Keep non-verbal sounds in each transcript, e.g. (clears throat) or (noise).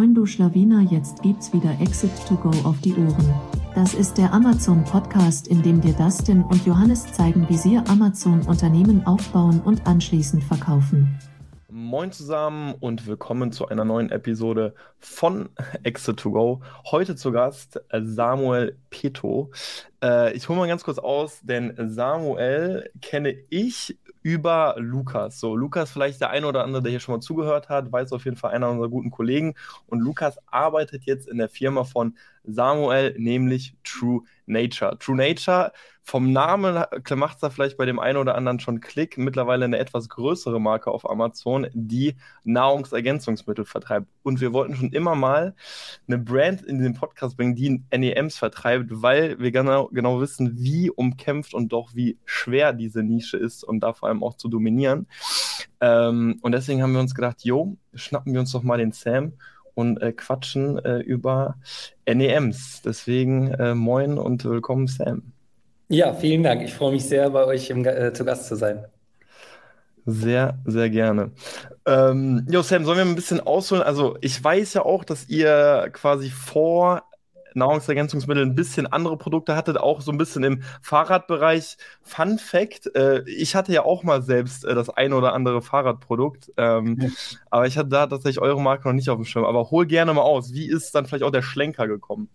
Moin du Schlawiner, jetzt gibt's wieder Exit to Go auf die Ohren. Das ist der Amazon Podcast, in dem dir Dustin und Johannes zeigen, wie sie Amazon Unternehmen aufbauen und anschließend verkaufen. Moin zusammen und willkommen zu einer neuen Episode von (laughs) Exit to Go. Heute zu Gast äh, Samuel Peto. Äh, ich hole mal ganz kurz aus, denn Samuel kenne ich über Lukas. So, Lukas vielleicht der eine oder andere, der hier schon mal zugehört hat, weiß auf jeden Fall einer unserer guten Kollegen. Und Lukas arbeitet jetzt in der Firma von Samuel, nämlich True Nature. True Nature, vom Namen macht es da vielleicht bei dem einen oder anderen schon Klick, mittlerweile eine etwas größere Marke auf Amazon, die Nahrungsergänzungsmittel vertreibt. Und wir wollten schon immer mal eine Brand in den Podcast bringen, die NEMs vertreibt, weil wir genau, genau wissen, wie umkämpft und doch wie schwer diese Nische ist und da vor allem auch zu dominieren. Ähm, und deswegen haben wir uns gedacht, jo, schnappen wir uns doch mal den Sam und äh, quatschen äh, über NEMs. Deswegen äh, moin und willkommen, Sam. Ja, vielen Dank. Ich freue mich sehr, bei euch im, äh, zu Gast zu sein. Sehr, sehr gerne. Ähm, jo, Sam, sollen wir ein bisschen ausholen? Also, ich weiß ja auch, dass ihr quasi vor Nahrungsergänzungsmittel ein bisschen andere Produkte hattet, auch so ein bisschen im Fahrradbereich. Fun Fact: äh, Ich hatte ja auch mal selbst äh, das eine oder andere Fahrradprodukt, ähm, ja. aber ich hatte da tatsächlich eure Marke noch nicht auf dem Schirm. Aber hol gerne mal aus. Wie ist dann vielleicht auch der Schlenker gekommen?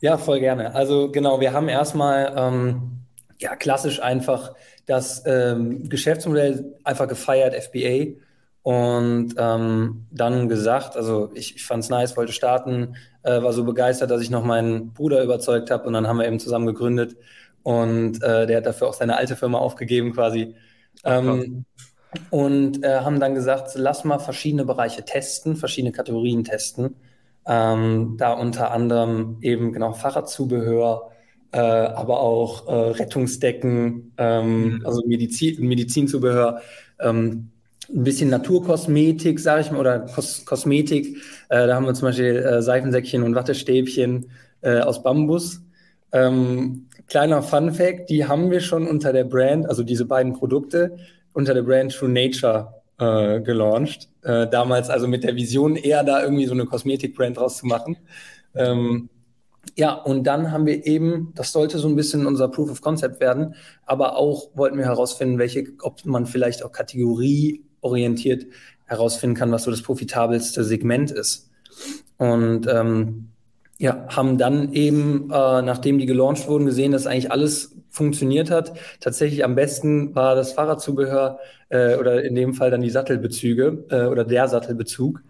Ja, voll gerne. Also, genau, wir haben erstmal. Ähm ja, klassisch einfach das ähm, Geschäftsmodell einfach gefeiert, FBA. Und ähm, dann gesagt, also ich, ich fand es nice, wollte starten, äh, war so begeistert, dass ich noch meinen Bruder überzeugt habe und dann haben wir eben zusammen gegründet und äh, der hat dafür auch seine alte Firma aufgegeben quasi. Ähm, und äh, haben dann gesagt, lass mal verschiedene Bereiche testen, verschiedene Kategorien testen. Ähm, da unter anderem eben genau Fahrradzubehör, äh, aber auch äh, Rettungsdecken, ähm, mhm. also Medizin, Medizinzubehör, ähm, ein bisschen Naturkosmetik, sage ich mal, oder Kos Kosmetik. Äh, da haben wir zum Beispiel äh, Seifensäckchen und Wattestäbchen äh, aus Bambus. Ähm, kleiner Fun Fact, die haben wir schon unter der Brand, also diese beiden Produkte, unter der Brand True Nature äh, gelauncht. Äh, damals also mit der Vision, eher da irgendwie so eine Kosmetik-Brand draus zu machen. Ähm, ja, und dann haben wir eben, das sollte so ein bisschen unser Proof of Concept werden, aber auch wollten wir herausfinden, welche, ob man vielleicht auch Kategorie orientiert herausfinden kann, was so das profitabelste Segment ist. Und ähm, ja, haben dann eben, äh, nachdem die gelauncht wurden, gesehen, dass eigentlich alles funktioniert hat. Tatsächlich am besten war das Fahrradzubehör äh, oder in dem Fall dann die Sattelbezüge äh, oder der Sattelbezug.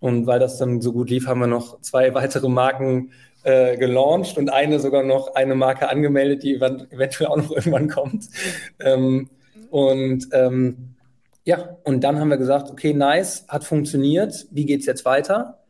Und weil das dann so gut lief, haben wir noch zwei (laughs) weitere Marken äh, gelauncht und eine sogar noch eine Marke angemeldet, die eventuell auch noch (laughs) irgendwann kommt. Ähm, und ähm, ja, und dann haben wir gesagt, okay, nice, hat funktioniert. Wie geht es jetzt weiter?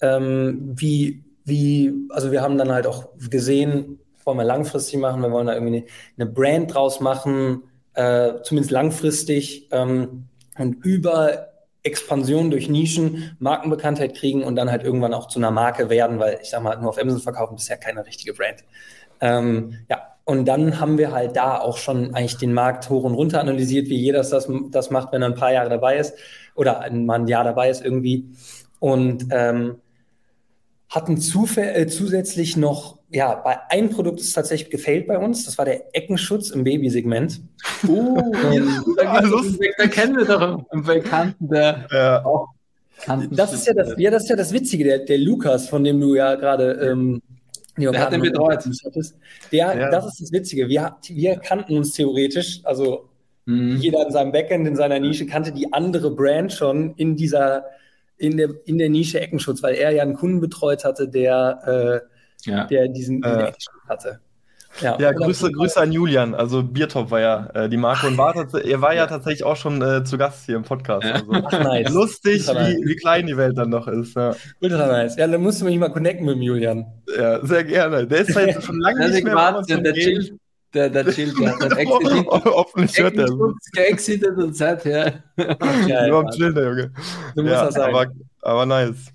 Ähm, wie, wie, also wir haben dann halt auch gesehen, wollen wir langfristig machen, wir wollen da irgendwie eine, Brand draus machen, äh, zumindest langfristig ähm, und über Expansion durch Nischen Markenbekanntheit kriegen und dann halt irgendwann auch zu einer Marke werden, weil ich sag mal, nur auf Amazon verkaufen ja keine richtige Brand. Ähm, ja, und dann haben wir halt da auch schon eigentlich den Markt hoch und runter analysiert, wie jeder das, das macht, wenn er ein paar Jahre dabei ist oder mal ein Jahr dabei ist irgendwie. Und ähm, hatten äh, zusätzlich noch, ja, bei einem Produkt ist tatsächlich gefailt bei uns. Das war der Eckenschutz im Babysegment. Uh, da, da kennen wir doch einen Bekannten, der ja. auch das ist ja das, ja, das ist ja das Witzige, der, der Lukas, von dem du ja gerade ähm, der hat den betreut. Der, ja. Das ist das Witzige. Wir, wir kannten uns theoretisch, also mhm. jeder in seinem Backend, in seiner Nische, kannte die andere Brand schon in dieser, in der, in der Nische Eckenschutz, weil er ja einen Kunden betreut hatte, der, äh, ja. der diesen, diesen äh. Eckenschutz hatte. Ja, ja Grüße, Grüße an Julian. Also Biertop war ja äh, die Marke und war er war ja, ja, tatsächlich auch schon äh, zu Gast hier im Podcast. Also. Ach, nice. Lustig, wie, wie, klein die Welt dann noch ist. Ja. Ultra nice. Ja, dann musst du mich mal connecten mit dem Julian. Ja, sehr gerne. Der ist halt (laughs) schon lange nicht mehr Wahnsinn, der, chillt, der, der chillt, der (laughs) hat exited. Hoffentlich hört er. Geexitet und seither. Ja, Überhaupt chillen, der Junge. Du musst das sagen. Aber, aber nice.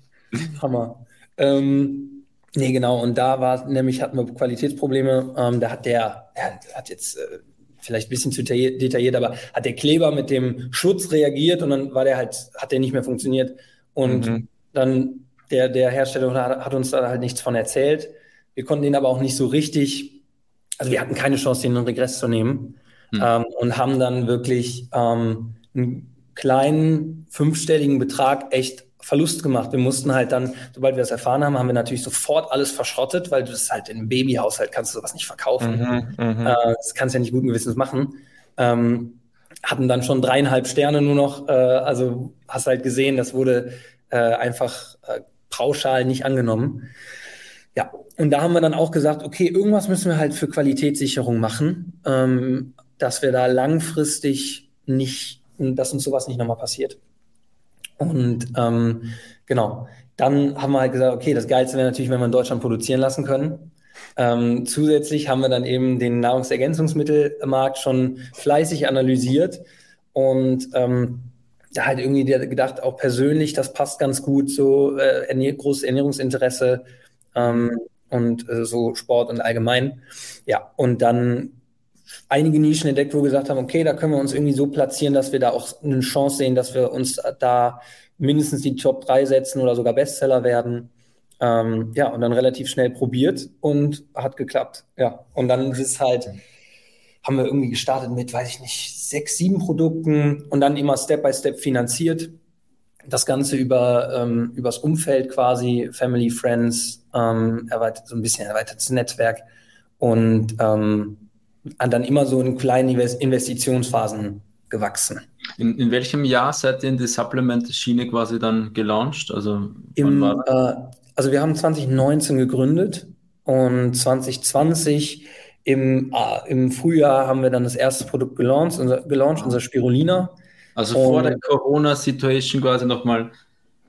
Hammer. Ähm, Nee, genau. Und da war nämlich, hatten wir Qualitätsprobleme. Ähm, da hat der, der hat jetzt äh, vielleicht ein bisschen zu detailliert, aber hat der Kleber mit dem Schutz reagiert und dann war der halt, hat der nicht mehr funktioniert. Und mhm. dann der, der Hersteller hat, hat uns da halt nichts von erzählt. Wir konnten ihn aber auch nicht so richtig, also wir hatten keine Chance, den in Regress zu nehmen hm. ähm, und haben dann wirklich ähm, einen kleinen fünfstelligen Betrag echt Verlust gemacht. Wir mussten halt dann, sobald wir das erfahren haben, haben wir natürlich sofort alles verschrottet, weil du das halt in einem Babyhaushalt kannst du sowas nicht verkaufen. Mhm, mhm. äh, das kannst du ja nicht guten Gewissens machen. Ähm, hatten dann schon dreieinhalb Sterne nur noch. Äh, also hast halt gesehen, das wurde äh, einfach äh, pauschal nicht angenommen. Ja, und da haben wir dann auch gesagt, okay, irgendwas müssen wir halt für Qualitätssicherung machen, ähm, dass wir da langfristig nicht, dass uns sowas nicht nochmal passiert. Und ähm, genau, dann haben wir halt gesagt, okay, das Geilste wäre natürlich, wenn wir in Deutschland produzieren lassen können. Ähm, zusätzlich haben wir dann eben den Nahrungsergänzungsmittelmarkt schon fleißig analysiert und ähm, da halt irgendwie gedacht, auch persönlich, das passt ganz gut, so äh, ernähr großes Ernährungsinteresse ähm, und äh, so Sport und allgemein. Ja, und dann einige Nischen entdeckt, wo wir gesagt haben, okay, da können wir uns irgendwie so platzieren, dass wir da auch eine Chance sehen, dass wir uns da mindestens die Top 3 setzen oder sogar Bestseller werden. Ähm, ja, und dann relativ schnell probiert und hat geklappt. Ja, und dann ist halt, haben wir irgendwie gestartet mit, weiß ich nicht, sechs, sieben Produkten und dann immer Step by Step finanziert. Das Ganze über ähm, übers Umfeld quasi, Family, Friends, ähm, erweitert, so ein bisschen erweitertes Netzwerk und ähm, dann immer so in kleinen Investitionsphasen gewachsen. In, in welchem Jahr seid ihr in die Supplement-Schiene quasi dann gelauncht? Also Im, äh, also wir haben 2019 gegründet und 2020 im, äh, im Frühjahr haben wir dann das erste Produkt gelauncht, unser, gelauncht, unser Spirulina. Also und, vor der Corona-Situation quasi nochmal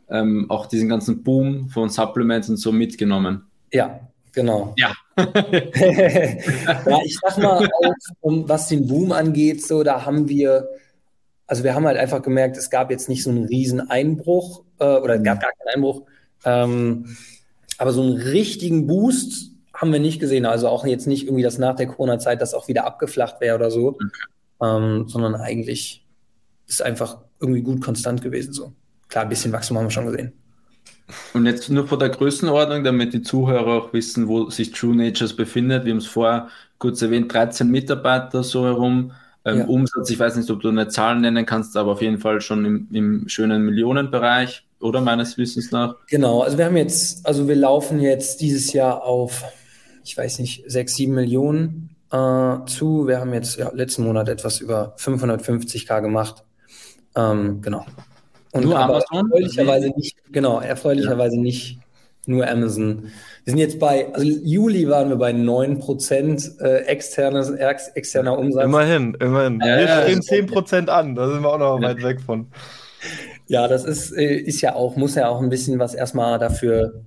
ähm, auch diesen ganzen Boom von Supplements und so mitgenommen. Ja, genau. Ja. (laughs) ja, ich sag mal, auch, um, was den Boom angeht, so, da haben wir, also wir haben halt einfach gemerkt, es gab jetzt nicht so einen riesen Einbruch äh, oder es gab gar keinen Einbruch, ähm, aber so einen richtigen Boost haben wir nicht gesehen. Also auch jetzt nicht irgendwie, dass nach der Corona-Zeit das auch wieder abgeflacht wäre oder so, okay. ähm, sondern eigentlich ist einfach irgendwie gut konstant gewesen. So klar, ein bisschen Wachstum haben wir schon gesehen. Und jetzt nur vor der Größenordnung, damit die Zuhörer auch wissen, wo sich True Natures befindet. Wir haben es vorher kurz erwähnt, 13 Mitarbeiter so herum. Ähm, ja. Umsatz, ich weiß nicht, ob du eine Zahl nennen kannst, aber auf jeden Fall schon im, im schönen Millionenbereich oder meines Wissens nach? Genau, also wir haben jetzt, also wir laufen jetzt dieses Jahr auf, ich weiß nicht, sechs, sieben Millionen äh, zu. Wir haben jetzt ja, letzten Monat etwas über 550k gemacht. Ähm, genau. Und nur Amazon? Erfreulicherweise nicht, genau, erfreulicherweise ja. nicht nur Amazon. Wir sind jetzt bei, also Juli waren wir bei 9% äh, externes, ex, externer Umsatz. Immerhin, immerhin. Ja, wir ja, stehen 10% an, da sind wir auch noch weit weg von. Ja, das ist, äh, ist ja auch, muss ja auch ein bisschen was erstmal dafür,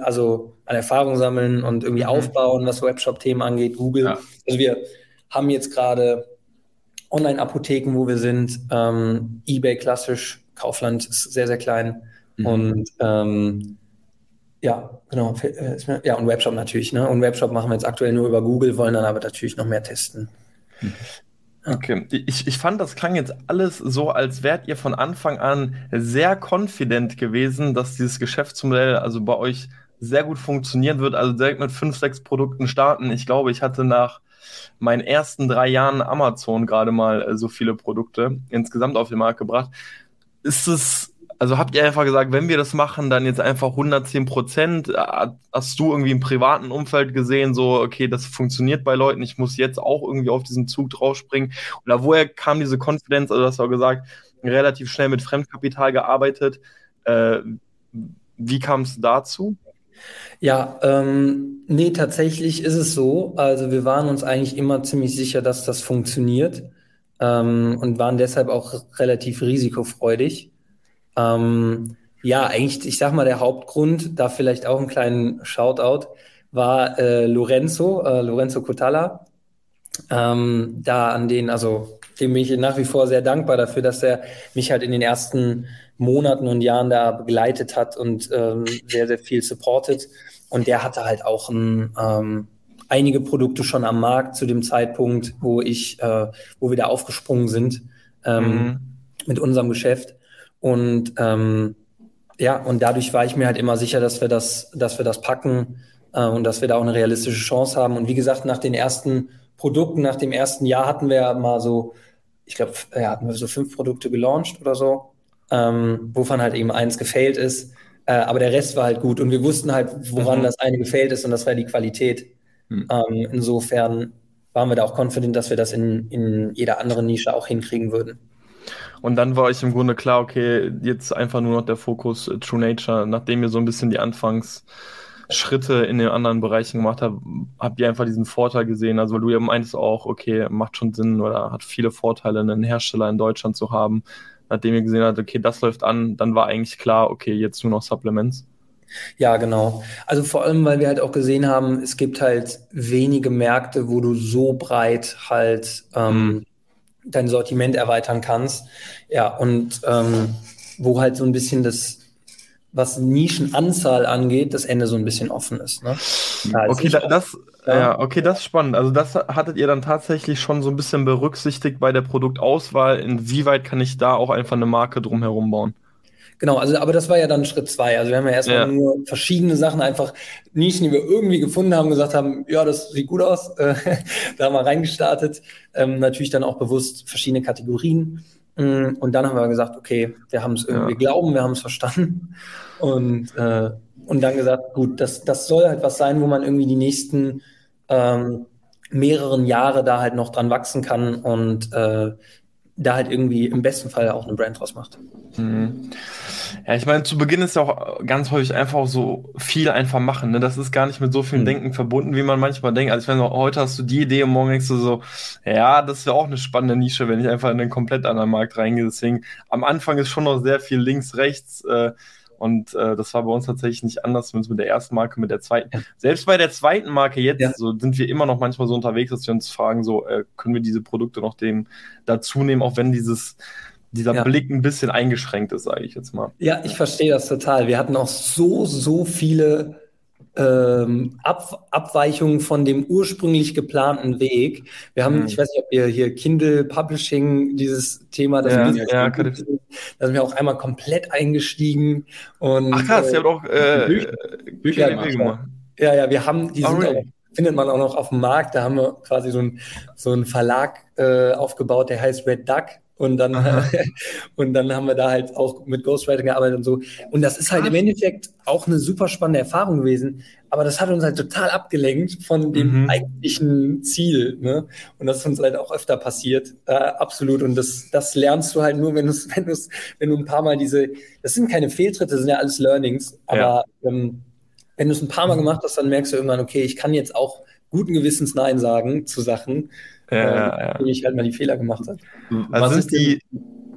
also an Erfahrung sammeln und irgendwie mhm. aufbauen, was Webshop-Themen angeht, Google. Ja. Also wir haben jetzt gerade Online-Apotheken, wo wir sind, ähm, eBay klassisch, Kaufland ist sehr, sehr klein mhm. und ähm, ja, genau. Äh, ja, und Webshop natürlich. Ne? Und Webshop machen wir jetzt aktuell nur über Google, wollen dann aber natürlich noch mehr testen. Mhm. Okay, ich, ich fand, das klang jetzt alles so, als wärt ihr von Anfang an sehr confident gewesen, dass dieses Geschäftsmodell also bei euch sehr gut funktionieren wird. Also direkt mit fünf, sechs Produkten starten. Ich glaube, ich hatte nach meinen ersten drei Jahren Amazon gerade mal äh, so viele Produkte insgesamt auf den Markt gebracht. Ist es also habt ihr einfach gesagt, wenn wir das machen, dann jetzt einfach 110 Prozent? Äh, hast du irgendwie im privaten Umfeld gesehen, so, okay, das funktioniert bei Leuten, ich muss jetzt auch irgendwie auf diesen Zug draufspringen? Oder woher kam diese Konfidenz? Also, hast du auch gesagt, relativ schnell mit Fremdkapital gearbeitet. Äh, wie kam es dazu? Ja, ähm, nee, tatsächlich ist es so. Also, wir waren uns eigentlich immer ziemlich sicher, dass das funktioniert ähm, und waren deshalb auch relativ risikofreudig. Ähm, ja, eigentlich, ich sag mal, der Hauptgrund, da vielleicht auch einen kleinen Shoutout, war äh, Lorenzo, äh, Lorenzo Cotalla. Ähm, da an den, also dem bin ich nach wie vor sehr dankbar dafür, dass er mich halt in den ersten Monaten und Jahren da begleitet hat und ähm, sehr, sehr viel supportet. Und der hatte halt auch ein, ähm, einige Produkte schon am Markt zu dem Zeitpunkt, wo ich, äh, wo wir da aufgesprungen sind ähm, mhm. mit unserem Geschäft. Und ähm, Ja, und dadurch war ich mir halt immer sicher, dass wir das, dass wir das packen äh, und dass wir da auch eine realistische Chance haben. Und wie gesagt, nach den ersten Produkten, nach dem ersten Jahr hatten wir mal so, ich glaube, ja, hatten wir so fünf Produkte gelauncht oder so, ähm, wovon halt eben eins gefailt ist. Äh, aber der Rest war halt gut und wir wussten halt, woran mhm. das eine gefailt ist und das war die Qualität. Mhm. Ähm, insofern waren wir da auch confident, dass wir das in, in jeder anderen Nische auch hinkriegen würden. Und dann war euch im Grunde klar, okay, jetzt einfach nur noch der Fokus äh, True Nature, nachdem ihr so ein bisschen die Anfangsschritte in den anderen Bereichen gemacht habt, habt ihr einfach diesen Vorteil gesehen. Also, weil du ja meintest auch, okay, macht schon Sinn oder hat viele Vorteile, einen Hersteller in Deutschland zu haben. Nachdem ihr gesehen habt, okay, das läuft an, dann war eigentlich klar, okay, jetzt nur noch Supplements. Ja, genau. Also vor allem, weil wir halt auch gesehen haben, es gibt halt wenige Märkte, wo du so breit halt ähm, mhm dein Sortiment erweitern kannst. Ja, und ähm, wo halt so ein bisschen das, was Nischenanzahl angeht, das Ende so ein bisschen offen ist. Ne? Ja, okay, da, das, ja. ja. okay, das ist spannend. Also das hattet ihr dann tatsächlich schon so ein bisschen berücksichtigt bei der Produktauswahl. Inwieweit kann ich da auch einfach eine Marke drumherum bauen? Genau, also aber das war ja dann Schritt zwei. Also wir haben ja erstmal ja. nur verschiedene Sachen, einfach Nischen, die wir irgendwie gefunden haben, gesagt haben, ja, das sieht gut aus, (laughs) da haben wir reingestartet. Ähm, natürlich dann auch bewusst verschiedene Kategorien. Mm, und dann haben wir gesagt, okay, wir haben es irgendwie ja. glauben, wir haben es verstanden. Und, äh, und dann gesagt, gut, das, das soll halt was sein, wo man irgendwie die nächsten ähm, mehreren Jahre da halt noch dran wachsen kann und äh, da halt irgendwie im besten Fall auch eine Brand draus macht. Mhm. Ja, ich meine, zu Beginn ist ja auch ganz häufig einfach so viel einfach machen. Ne? Das ist gar nicht mit so viel mhm. Denken verbunden, wie man manchmal denkt. Also ich meine, heute hast du die Idee und morgen denkst du so, ja, das wäre auch eine spannende Nische, wenn ich einfach in einen komplett anderen Markt reingehe. Deswegen am Anfang ist schon noch sehr viel links, rechts. Äh, und äh, das war bei uns tatsächlich nicht anders, zumindest mit der ersten Marke, mit der zweiten. Ja. Selbst bei der zweiten Marke jetzt ja. so, sind wir immer noch manchmal so unterwegs, dass wir uns fragen, so äh, können wir diese Produkte noch dem dazu nehmen, auch wenn dieses dieser ja. Blick ein bisschen eingeschränkt ist, sage ich jetzt mal. Ja, ich verstehe das total. Wir hatten auch so, so viele ähm, Ab Abweichungen von dem ursprünglich geplanten Weg. Wir haben, mhm. ich weiß nicht, ob ihr hier Kindle Publishing, dieses Thema, das ja, ja, da sind wir auch einmal komplett eingestiegen. Und, Ach krass, äh, ihr habt auch äh, Bücher, Bücher gemacht. Ja, ja, wir haben, die oh, sind auch, findet man auch noch auf dem Markt. Da haben wir quasi so, ein, so einen Verlag äh, aufgebaut, der heißt Red Duck. Und dann, (laughs) und dann haben wir da halt auch mit Ghostwriting gearbeitet und so. Und das ist halt im Endeffekt auch eine super spannende Erfahrung gewesen. Aber das hat uns halt total abgelenkt von dem mhm. eigentlichen Ziel. Ne? Und das ist uns halt auch öfter passiert. Äh, absolut. Und das, das lernst du halt nur, wenn, du's, (laughs) wenn, du's, wenn du ein paar Mal diese, das sind keine Fehltritte, das sind ja alles Learnings. Aber ja. ähm, wenn du es ein paar Mal gemacht hast, dann merkst du irgendwann, okay, ich kann jetzt auch guten Gewissens Nein sagen zu Sachen ja, äh, ja. ich halt mal die Fehler gemacht habe. Also was ist, die,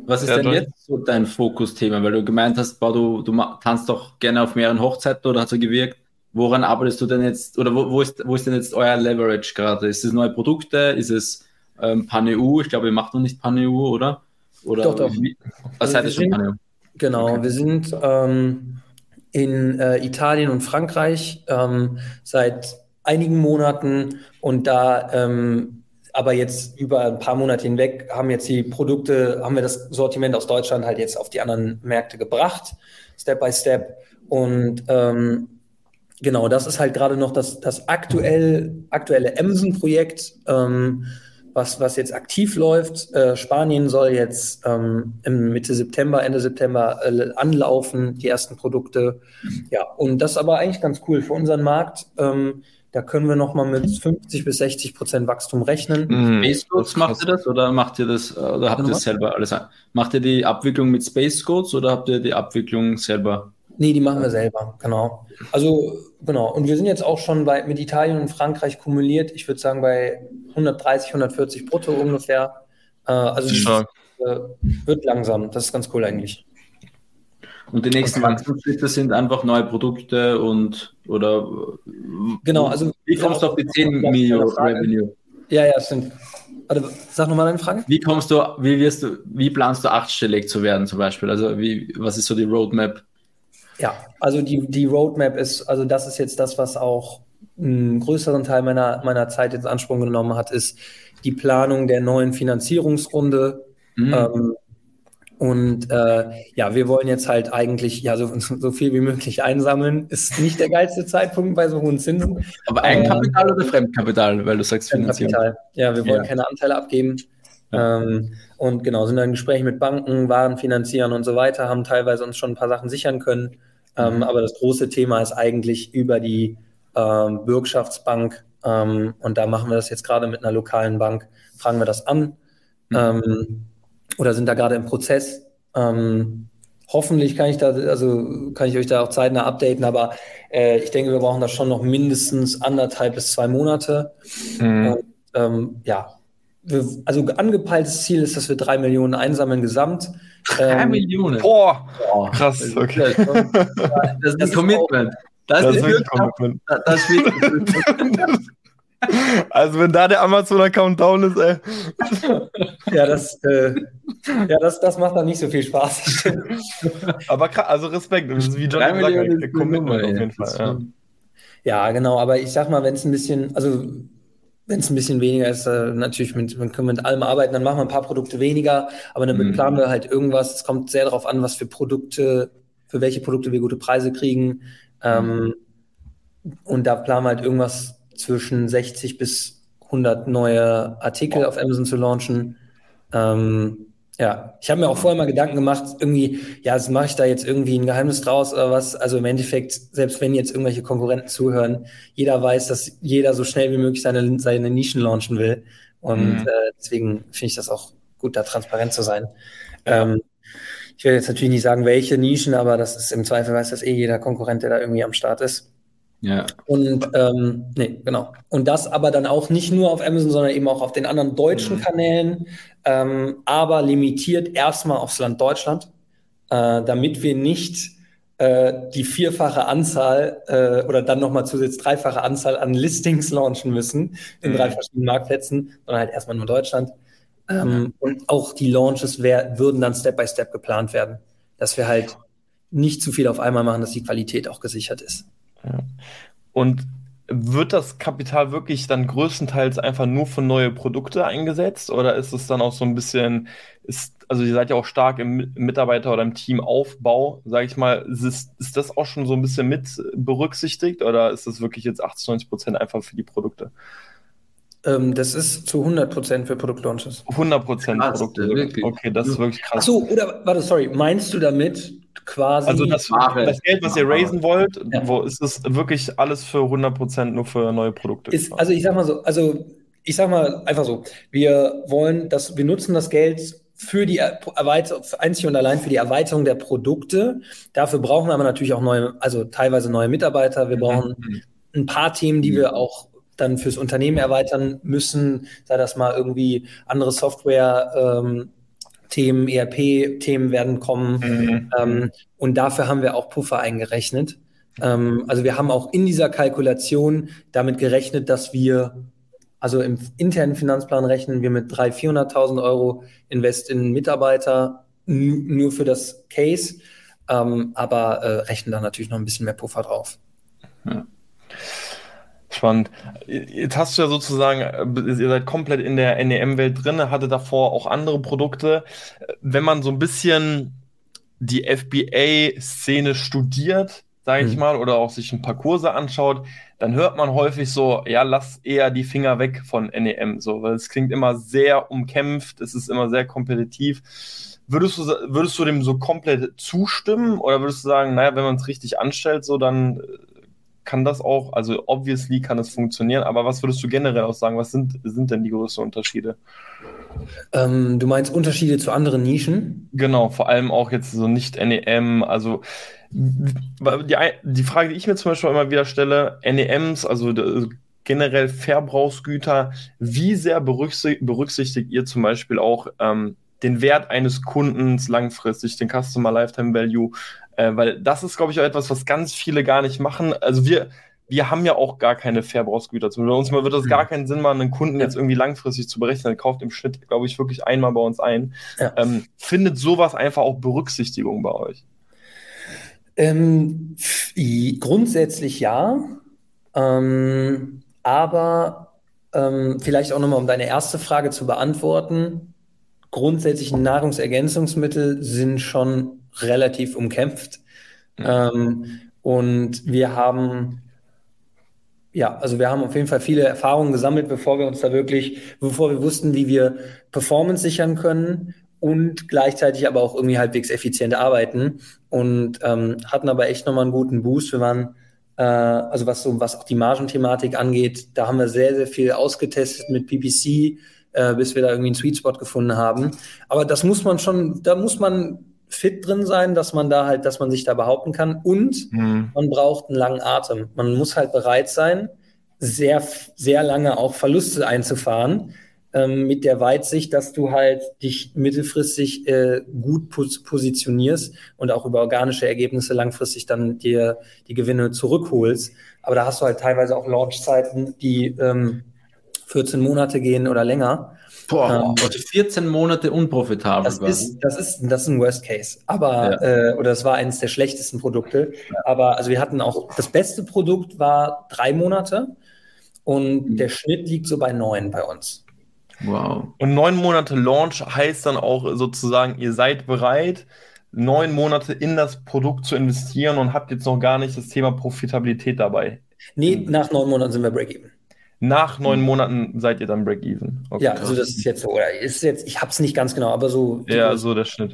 was ist ja, denn jetzt so dein Fokusthema? Weil du gemeint hast, boah, du, du tanzt doch gerne auf mehreren Hochzeiten oder hat so gewirkt. Woran arbeitest du denn jetzt, oder wo, wo, ist, wo ist denn jetzt euer Leverage gerade? Ist es neue Produkte? Ist es ähm, Pan-EU? Ich glaube, ihr macht noch nicht Pan-EU, oder? oder? Doch, doch. Wie, was seid ihr schon Pan-EU? Genau, okay. wir sind ähm, in äh, Italien und Frankreich ähm, seit einigen Monaten und da ähm, aber jetzt über ein paar Monate hinweg haben jetzt die Produkte, haben wir das Sortiment aus Deutschland halt jetzt auf die anderen Märkte gebracht, Step by Step. Und ähm, genau, das ist halt gerade noch das, das aktuell, aktuelle Emsen-Projekt, ähm, was, was jetzt aktiv läuft. Äh, Spanien soll jetzt ähm, Mitte September, Ende September äh, anlaufen, die ersten Produkte. Ja, und das ist aber eigentlich ganz cool für unseren Markt. Ähm, da können wir nochmal mit 50 bis 60 Prozent Wachstum rechnen. Mhm. Space Codes macht ihr das oder macht ihr das oder habt ihr das selber alles? Macht ihr die Abwicklung mit Space Codes oder habt ihr die Abwicklung selber? Nee, die machen wir selber, genau. Also, genau. Und wir sind jetzt auch schon bei, mit Italien und Frankreich kumuliert. Ich würde sagen, bei 130, 140 brutto ungefähr. Äh, also, das, äh, wird langsam. Das ist ganz cool eigentlich. Und die nächsten okay. Wachstumsschritte sind einfach neue Produkte und oder genau, also wie kommst du auf die 10 Millionen Revenue? Ja, ja, stimmt. Also, sag nochmal deine Frage. Wie kommst du, wie wirst du, wie planst du achtstellig zu werden zum Beispiel? Also wie, was ist so die Roadmap? Ja, also die, die Roadmap ist, also das ist jetzt das, was auch einen größeren Teil meiner, meiner Zeit ins Anspruch genommen hat, ist die Planung der neuen Finanzierungsrunde. Mhm. Ähm, Und äh, ja, wir wollen jetzt halt eigentlich ja so, (laughs) so viel wie möglich einsammeln. Ist nicht der geilste Zeitpunkt bei so hohen Zinsen. Aber Eigenkapital ähm, oder Fremdkapital, weil du sagst Finanzierung? Ja, wir wollen ja. keine Anteile abgeben. Ja. Ähm, und genau, sind dann Gespräche mit Banken, Waren finanzieren und so weiter, haben teilweise uns schon ein paar Sachen sichern können. Ähm, mhm. aber das große Thema ist eigentlich über die ähm, Bürgschaftsbank. Ähm, und da machen wir das jetzt gerade mit einer lokalen Bank, fragen wir das an. Mhm. Oder sind da gerade im Prozess. Ähm, hoffentlich kann ich da, also kann ich euch da auch zeitnah updaten, aber äh, ich denke, wir brauchen da schon noch mindestens anderthalb bis zwei Monate. Mhm. Und, ähm, ja, wir, also angepeiltes Ziel ist, dass wir drei Millionen einsammeln gesamt. Drei ähm, Millionen? Boah, krass, okay. Das ist ein Commitment. Das, das ist wirklich Commitment. Das, das (laughs) Also wenn da der Amazon-Account down ist, ey. Ja, das, äh, ja das, das macht dann nicht so viel Spaß. aber krass, also Respekt, das ist wie John sagt, Commitment auf jeden Fall. Ja. ja, genau, aber ich sag mal, wenn es ein bisschen, also wenn es ein bisschen weniger ist, äh, natürlich mit, man können wir mit allem arbeiten, dann machen wir ein paar Produkte weniger, aber damit mhm. planen wir halt irgendwas. Es kommt sehr darauf an, was für Produkte, für welche Produkte wir gute Preise kriegen. Ähm, und da planen wir halt irgendwas zwischen 60 bis 100 neue Artikel auf Amazon zu launchen. Ähm, ja, ich habe mir auch vorher mal Gedanken gemacht, irgendwie, ja, das mache ich da jetzt irgendwie ein Geheimnis draus oder was. Also im Endeffekt, selbst wenn jetzt irgendwelche Konkurrenten zuhören, jeder weiß, dass jeder so schnell wie möglich seine, seine Nischen launchen will. Und mhm. äh, deswegen finde ich das auch gut, da transparent zu sein. Ähm, ich werde jetzt natürlich nicht sagen, welche Nischen, aber das ist im Zweifel weiß das eh jeder Konkurrent, der da irgendwie am Start ist. Ja. Und ähm, nee, genau. Und das aber dann auch nicht nur auf Amazon, sondern eben auch auf den anderen deutschen mhm. Kanälen, ähm, aber limitiert erstmal aufs Land Deutschland, äh, damit wir nicht äh, die vierfache Anzahl äh, oder dann nochmal zusätzlich dreifache Anzahl an Listings launchen müssen in mhm. drei verschiedenen Marktplätzen, sondern halt erstmal nur Deutschland. Ähm. Und auch die Launches wär, würden dann Step by Step geplant werden, dass wir halt nicht zu viel auf einmal machen, dass die Qualität auch gesichert ist. Ja. Und wird das Kapital wirklich dann größtenteils einfach nur für neue Produkte eingesetzt oder ist es dann auch so ein bisschen, ist, also ihr seid ja auch stark im Mitarbeiter- oder im Teamaufbau, sage ich mal, ist, ist das auch schon so ein bisschen mit berücksichtigt oder ist das wirklich jetzt 80, 90 Prozent einfach für die Produkte? Ähm, das ist zu 100 Prozent für Produktlaunches. 100 Prozent Produkte. Wirklich. Okay, das ist wirklich krass. Achso, oder warte, sorry, meinst du damit, quasi. Also das, das Geld, was ihr raisen wollt, ja. wo ist es wirklich alles für 100% nur für neue Produkte? Ist, also ich sag mal so, also ich sag mal einfach so, wir wollen, dass wir nutzen das Geld für die Erweiterung, einzig und allein für die Erweiterung der Produkte. Dafür brauchen wir aber natürlich auch neue, also teilweise neue Mitarbeiter. Wir brauchen mhm. ein paar Themen, die mhm. wir auch dann fürs Unternehmen erweitern müssen, sei das mal irgendwie andere Software, ähm, Themen, ERP-Themen werden kommen. Mhm. Ähm, und dafür haben wir auch Puffer eingerechnet. Ähm, also wir haben auch in dieser Kalkulation damit gerechnet, dass wir, also im internen Finanzplan rechnen wir mit 300.000, 400.000 Euro Invest in Mitarbeiter nur für das Case, ähm, aber äh, rechnen da natürlich noch ein bisschen mehr Puffer drauf. Ja. Spannend. Jetzt hast du ja sozusagen, äh, ihr seid komplett in der NEM-Welt drin, hatte davor auch andere Produkte. Wenn man so ein bisschen die FBA-Szene studiert, sage ich mhm. mal, oder auch sich ein paar Kurse anschaut, dann hört man häufig so, ja, lass eher die Finger weg von NEM, so, weil es klingt immer sehr umkämpft, es ist immer sehr kompetitiv. Würdest du, würdest du dem so komplett zustimmen oder würdest du sagen, naja, wenn man es richtig anstellt, so dann kann das auch, also obviously kann es funktionieren, aber was würdest du generell auch sagen? Was sind, sind denn die größten Unterschiede? Ähm, du meinst Unterschiede zu anderen Nischen? Genau, vor allem auch jetzt so nicht NEM, also die, die Frage, die ich mir zum Beispiel immer wieder stelle, NEMs, also generell Verbrauchsgüter, wie sehr berücksichtigt, berücksichtigt ihr zum Beispiel auch ähm, den Wert eines Kundens langfristig, den Customer Lifetime Value, äh, weil das ist, glaube ich, auch etwas, was ganz viele gar nicht machen. Also wir, wir haben ja auch gar keine Verbrauchsgüter. Bei uns wird das gar mhm. keinen Sinn machen, einen Kunden jetzt irgendwie langfristig zu berechnen. Der kauft im Schnitt, glaube ich, wirklich einmal bei uns ein. Ja. Ähm, findet sowas einfach auch Berücksichtigung bei euch? Ähm, grundsätzlich ja. Ähm, aber ähm, vielleicht auch nochmal, um deine erste Frage zu beantworten. grundsätzlichen Nahrungsergänzungsmittel sind schon relativ umkämpft. Mhm. Ähm, und wir haben ja, also wir haben auf jeden Fall viele Erfahrungen gesammelt, bevor wir uns da wirklich, bevor wir wussten, wie wir Performance sichern können und gleichzeitig aber auch irgendwie halbwegs effizient arbeiten und ähm, hatten aber echt nochmal einen guten Boost. Wir waren, äh, also was so, was auch die Margenthematik angeht, da haben wir sehr, sehr viel ausgetestet mit PPC, äh, bis wir da irgendwie einen Sweet Spot gefunden haben. Aber das muss man schon, da muss man fit drin sein, dass man da halt, dass man sich da behaupten kann. Und mhm. man braucht einen langen Atem. Man muss halt bereit sein, sehr, sehr lange auch Verluste einzufahren, ähm, mit der Weitsicht, dass du halt dich mittelfristig äh, gut pos positionierst und auch über organische Ergebnisse langfristig dann dir die Gewinne zurückholst. Aber da hast du halt teilweise auch Launchzeiten, die ähm, 14 Monate gehen oder länger. Boah, ähm, 14 Monate unprofitabel. Das ist, das ist, das ist ein Worst Case. Aber, ja. äh, oder es war eines der schlechtesten Produkte. Aber also wir hatten auch, das beste Produkt war drei Monate und mhm. der Schnitt liegt so bei neun bei uns. Wow. Und neun Monate Launch heißt dann auch sozusagen, ihr seid bereit, neun Monate in das Produkt zu investieren und habt jetzt noch gar nicht das Thema Profitabilität dabei. Nee, nach neun Monaten sind wir Break-Even. Nach neun hm. Monaten seid ihr dann Break-Even. Okay. Ja, also das ist jetzt so, oder ist jetzt, ich habe es nicht ganz genau, aber so. Ja, so der Schnitt.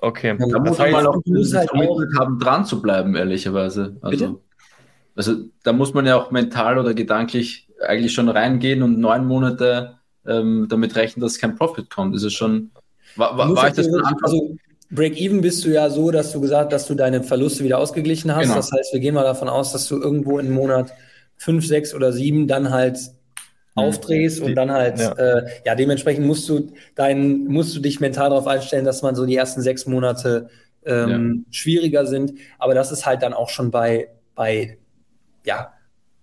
Okay. Da muss man mal auch halt auch haben, dran zu bleiben, ehrlicherweise. Also, Bitte? also da muss man ja auch mental oder gedanklich eigentlich schon reingehen und neun Monate ähm, damit rechnen, dass kein Profit kommt. Das ist schon. War, war, war ich das von Anfang also, Break-Even bist du ja so, dass du gesagt hast, dass du deine Verluste wieder ausgeglichen hast. Genau. Das heißt, wir gehen mal davon aus, dass du irgendwo im Monat fünf, sechs oder sieben dann halt mhm. aufdrehst und dann halt, ja. Äh, ja, dementsprechend musst du dein, musst du dich mental darauf einstellen, dass man so die ersten sechs Monate ähm, ja. schwieriger sind. Aber das ist halt dann auch schon bei, bei, ja,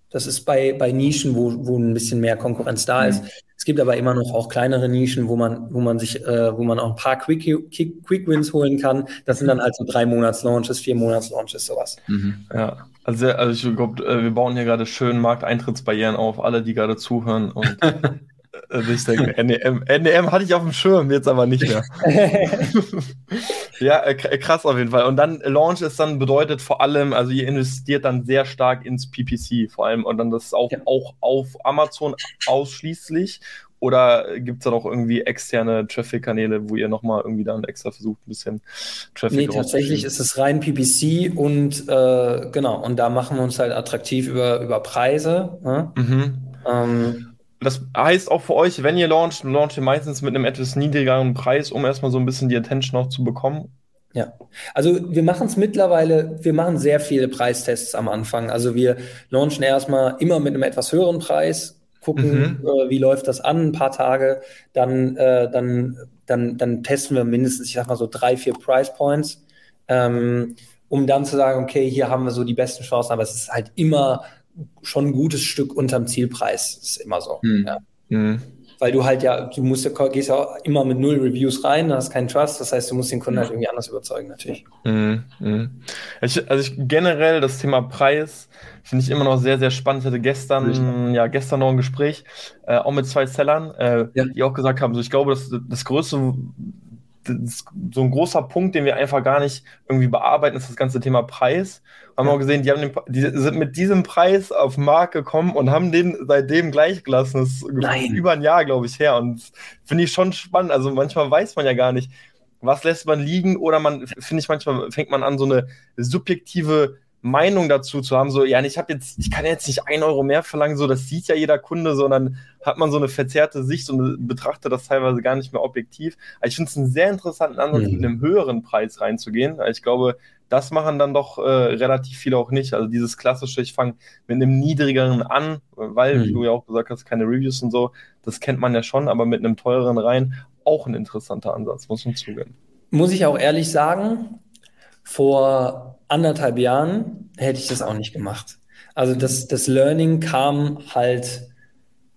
das ist bei, bei Nischen, wo, wo ein bisschen mehr Konkurrenz da mhm. ist. Es gibt aber immer noch auch kleinere Nischen, wo man, wo man sich, äh, wo man auch ein paar Quick, Quick, Quick Wins holen kann. Das sind dann halt so drei Monats Launches, vier Monats Launches, sowas. Mhm. Ja, also, also ich glaube, äh, wir bauen hier gerade schön Markteintrittsbarrieren auf, alle, die gerade zuhören und (laughs) Also ich denke, NEM, NEM hatte ich auf dem Schirm, jetzt aber nicht mehr. (laughs) ja, äh, krass auf jeden Fall. Und dann Launch ist dann bedeutet vor allem, also ihr investiert dann sehr stark ins PPC vor allem und dann das auch, ja. auch auf Amazon ausschließlich. Oder gibt es da noch irgendwie externe Traffic-Kanäle, wo ihr nochmal irgendwie dann extra versucht, ein bisschen Traffic Nee, tatsächlich ist es rein PPC und äh, genau, und da machen wir uns halt attraktiv über, über Preise. Ne? Mhm. Ähm, das heißt auch für euch, wenn ihr launcht, launcht ihr meistens mit einem etwas niedrigeren Preis, um erstmal so ein bisschen die Attention auch zu bekommen. Ja, also wir machen es mittlerweile, wir machen sehr viele Preistests am Anfang. Also wir launchen erstmal immer mit einem etwas höheren Preis, gucken, mhm. äh, wie läuft das an, ein paar Tage, dann, äh, dann, dann, dann testen wir mindestens, ich sag mal so drei, vier Price Points, ähm, um dann zu sagen, okay, hier haben wir so die besten Chancen, aber es ist halt immer schon ein gutes Stück unterm Zielpreis. Das ist immer so. Hm. Ja. Hm. Weil du halt ja, du musst ja, gehst ja immer mit null Reviews rein, hast keinen Trust, das heißt, du musst den Kunden halt irgendwie anders überzeugen, natürlich. Hm. hm. Ich, also ich, generell das Thema Preis finde ich immer noch sehr, sehr spannend. Ich hatte gestern, ja, gestern noch ein Gespräch, äh, auch mit zwei Sellern, äh, ja. die auch gesagt haben, so ich glaube, das, das größte so ein großer Punkt, den wir einfach gar nicht irgendwie bearbeiten, ist das ganze Thema Preis. Haben wir auch gesehen, die, haben den, die sind mit diesem Preis auf den Markt gekommen und haben den seitdem gleich gelassen. Das ist Nein. über ein Jahr, glaube ich, her. Und finde ich schon spannend. Also manchmal weiß man ja gar nicht, was lässt man liegen oder man, finde ich, manchmal fängt man an, so eine subjektive Meinung dazu zu haben, so, ja, ich habe jetzt, ich kann jetzt nicht ein Euro mehr verlangen, so, das sieht ja jeder Kunde, sondern hat man so eine verzerrte Sicht und betrachtet das teilweise gar nicht mehr objektiv. Aber ich finde es einen sehr interessanten Ansatz, mhm. mit einem höheren Preis reinzugehen. Ich glaube, das machen dann doch äh, relativ viele auch nicht. Also dieses klassische, ich fange mit einem niedrigeren an, weil, mhm. wie du ja auch gesagt hast, keine Reviews und so, das kennt man ja schon, aber mit einem teureren rein, auch ein interessanter Ansatz, muss man zugeben. Muss ich auch ehrlich sagen, vor anderthalb Jahren hätte ich das auch nicht gemacht. Also das, das Learning kam halt,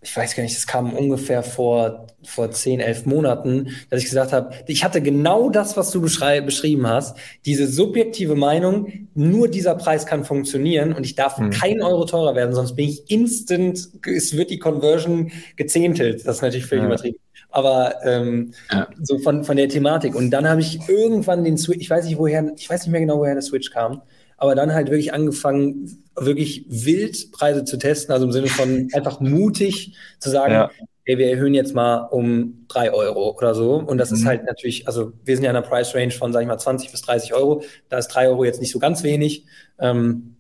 ich weiß gar nicht, das kam ungefähr vor, vor zehn, elf Monaten, dass ich gesagt habe, ich hatte genau das, was du beschrieben hast, diese subjektive Meinung, nur dieser Preis kann funktionieren und ich darf hm. kein Euro teurer werden, sonst bin ich instant, es wird die Conversion gezehntelt. Das ist natürlich völlig ja. übertrieben. aber ähm, ja. so von, von der Thematik. Und dann habe ich irgendwann den Switch, ich weiß nicht woher, ich weiß nicht mehr genau, woher der Switch kam, aber dann halt wirklich angefangen, wirklich wild Preise zu testen, also im Sinne von einfach mutig zu sagen, ja. ey, wir erhöhen jetzt mal um drei Euro oder so. Und das mhm. ist halt natürlich, also wir sind ja in einer Price Range von, sag ich mal, 20 bis 30 Euro. Da ist drei Euro jetzt nicht so ganz wenig. Ähm,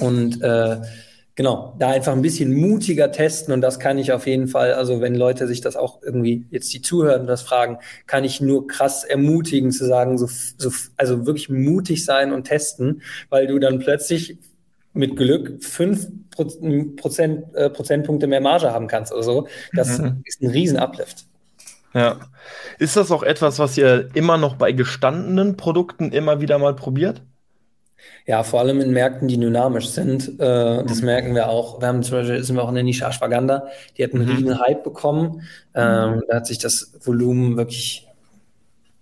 und äh, genau, da einfach ein bisschen mutiger testen und das kann ich auf jeden Fall, also wenn Leute sich das auch irgendwie jetzt die zuhören und das fragen, kann ich nur krass ermutigen zu sagen, so, so also wirklich mutig sein und testen, weil du dann plötzlich mit Glück fünf Prozent, äh, Prozentpunkte mehr Marge haben kannst oder so. Das mhm. ist ein riesen Uplift. Ja. Ist das auch etwas, was ihr immer noch bei gestandenen Produkten immer wieder mal probiert? Ja, vor allem in Märkten, die dynamisch sind. Äh, das mhm. merken wir auch. Wir haben zum Beispiel, sind wir auch in der Nische Ashwagandha, die hat einen mhm. riesen Hype bekommen. Ähm, da hat sich das Volumen wirklich,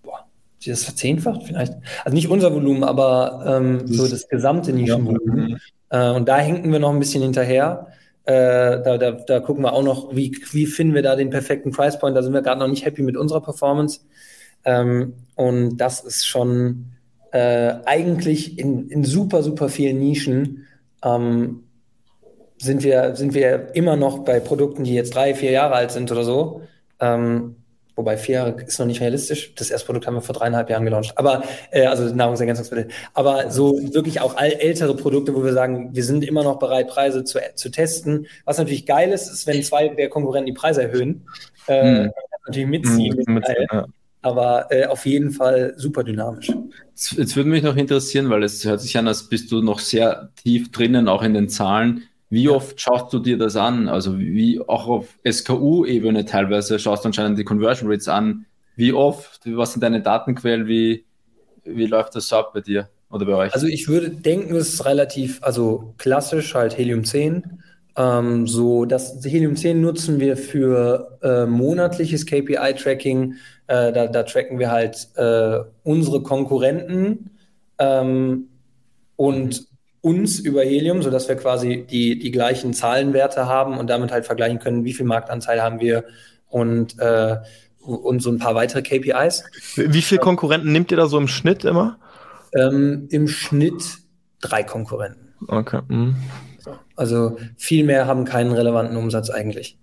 boah, das verzehnfacht vielleicht. Also nicht unser Volumen, aber ähm, so das gesamte Nischenvolumen. Ja. Äh, und da hinken wir noch ein bisschen hinterher. Äh, da, da, da gucken wir auch noch, wie, wie finden wir da den perfekten Price Point. Da sind wir gerade noch nicht happy mit unserer Performance. Ähm, und das ist schon, äh, eigentlich in, in super, super vielen Nischen ähm, sind, wir, sind wir immer noch bei Produkten, die jetzt drei, vier Jahre alt sind oder so. Ähm, wobei vier Jahre ist noch nicht realistisch. Das erste Produkt haben wir vor dreieinhalb Jahren gelauncht. Aber, äh, also Nahrungsergänzungsmittel. Aber so wirklich auch all ältere Produkte, wo wir sagen, wir sind immer noch bereit, Preise zu, zu testen. Was natürlich geil ist, ist, wenn zwei der Konkurrenten die Preise erhöhen, äh, hm. natürlich mitziehen. Hm, mit, ja aber äh, auf jeden Fall super dynamisch. Jetzt, jetzt, würde mich noch interessieren, weil es hört sich an, als bist du noch sehr tief drinnen, auch in den Zahlen. Wie oft schaust du dir das an? Also wie auch auf SKU-Ebene teilweise schaust du anscheinend die Conversion Rates an. Wie oft? Was sind deine Datenquellen? Wie, wie läuft das so ab bei dir oder bei euch? Also ich würde denken, es ist relativ, also klassisch halt Helium 10. Ähm, so, das Helium 10 nutzen wir für äh, monatliches KPI-Tracking äh, da, da, tracken wir halt äh, unsere Konkurrenten ähm, und uns über Helium, sodass wir quasi die, die gleichen Zahlenwerte haben und damit halt vergleichen können, wie viel Marktanteil haben wir und, äh, und so ein paar weitere KPIs. Wie viele Konkurrenten nehmt ihr da so im Schnitt immer? Ähm, Im Schnitt drei Konkurrenten. Okay. Mhm. Also viel mehr haben keinen relevanten Umsatz eigentlich.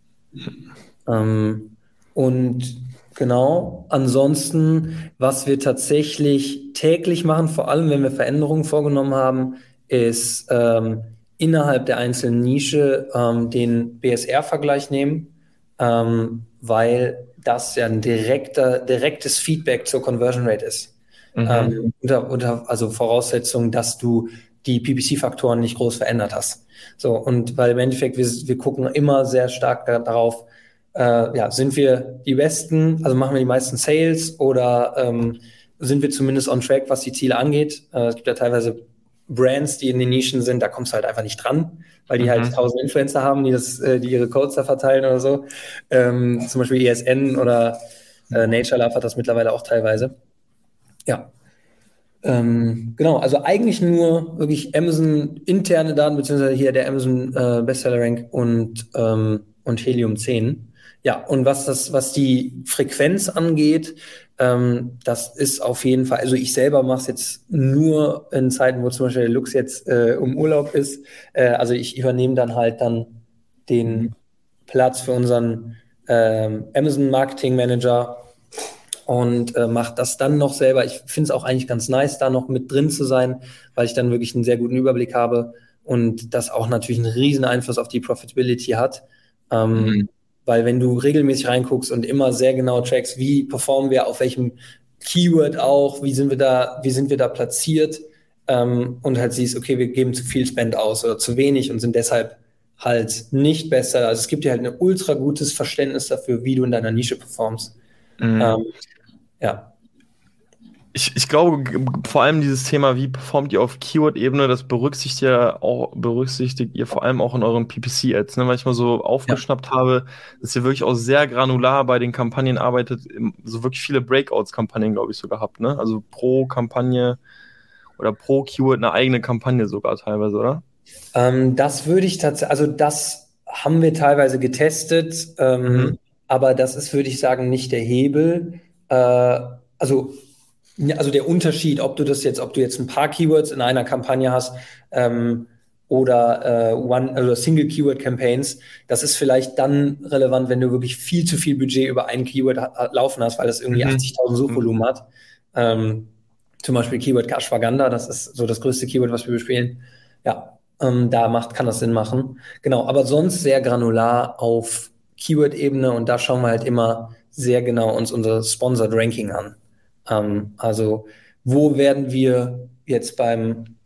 Ähm, und Genau. Ansonsten, was wir tatsächlich täglich machen, vor allem wenn wir Veränderungen vorgenommen haben, ist ähm, innerhalb der einzelnen Nische ähm, den BSR-Vergleich nehmen, ähm, weil das ja ein direkter, direktes Feedback zur Conversion Rate ist. Mhm. Ähm, unter, unter, also Voraussetzung, dass du die PPC-Faktoren nicht groß verändert hast. So, und weil im Endeffekt, wir, wir gucken immer sehr stark darauf, äh, ja, sind wir die Besten, also machen wir die meisten Sales oder ähm, sind wir zumindest on track, was die Ziele angeht? Äh, es gibt ja teilweise Brands, die in den Nischen sind, da kommst du halt einfach nicht dran, weil die halt mhm. halt tausend Influencer haben, die, das, äh, die ihre Codes da verteilen oder so. Ähm, zum Beispiel ESN oder äh, Nature Love hat das mittlerweile auch teilweise. Ja. Ähm, genau, also eigentlich nur wirklich Amazon interne Daten, beziehungsweise hier der Amazon äh, Bestseller Rank und, ähm, und Helium 10. Ja, und was das, was die Frequenz angeht, ähm, das ist auf jeden Fall, also ich selber mache es jetzt nur in Zeiten, wo zum Beispiel der Lux jetzt äh, um Urlaub ist. Äh, also ich übernehme dann halt dann den Platz für unseren ähm, Amazon Marketing Manager und äh, mache das dann noch selber. Ich finde es auch eigentlich ganz nice, da noch mit drin zu sein, weil ich dann wirklich einen sehr guten Überblick habe und das auch natürlich einen riesen Einfluss auf die Profitability hat. Ähm, mhm. Weil wenn du regelmäßig reinguckst und immer sehr genau trackst, wie performen wir, auf welchem Keyword auch, wie sind wir da, wie sind wir da platziert ähm, und halt siehst, okay, wir geben zu viel Spend aus oder zu wenig und sind deshalb halt nicht besser. Also es gibt dir halt ein ultra gutes Verständnis dafür, wie du in deiner Nische performst. Mhm. Ähm, ja ich, ich glaube, vor allem dieses Thema, wie performt ihr auf Keyword-Ebene, das berücksichtigt ihr auch, berücksichtigt ihr vor allem auch in euren PPC-Ads, ne? weil ich mal so aufgeschnappt ja. habe, dass ihr wirklich auch sehr granular bei den Kampagnen arbeitet, so wirklich viele Breakouts-Kampagnen, glaube ich, sogar habt, ne? Also pro Kampagne oder pro Keyword eine eigene Kampagne sogar teilweise, oder? Ähm, das würde ich tatsächlich, also das haben wir teilweise getestet. Ähm, mhm aber das ist, würde ich sagen, nicht der Hebel. Äh, also, also der Unterschied, ob du das jetzt, ob du jetzt ein paar Keywords in einer Kampagne hast ähm, oder äh, One, also Single Keyword Campaigns, das ist vielleicht dann relevant, wenn du wirklich viel zu viel Budget über ein Keyword laufen hast, weil das irgendwie mhm. 80.000 Suchvolumen hat. Ähm, zum Beispiel Keyword Ashwagandha, das ist so das größte Keyword, was wir bespielen. Ja, ähm, da macht, kann das Sinn machen. Genau, aber sonst sehr granular auf Keyword-Ebene und da schauen wir halt immer sehr genau uns unser Sponsored Ranking an. Ähm, also, wo werden wir jetzt beim,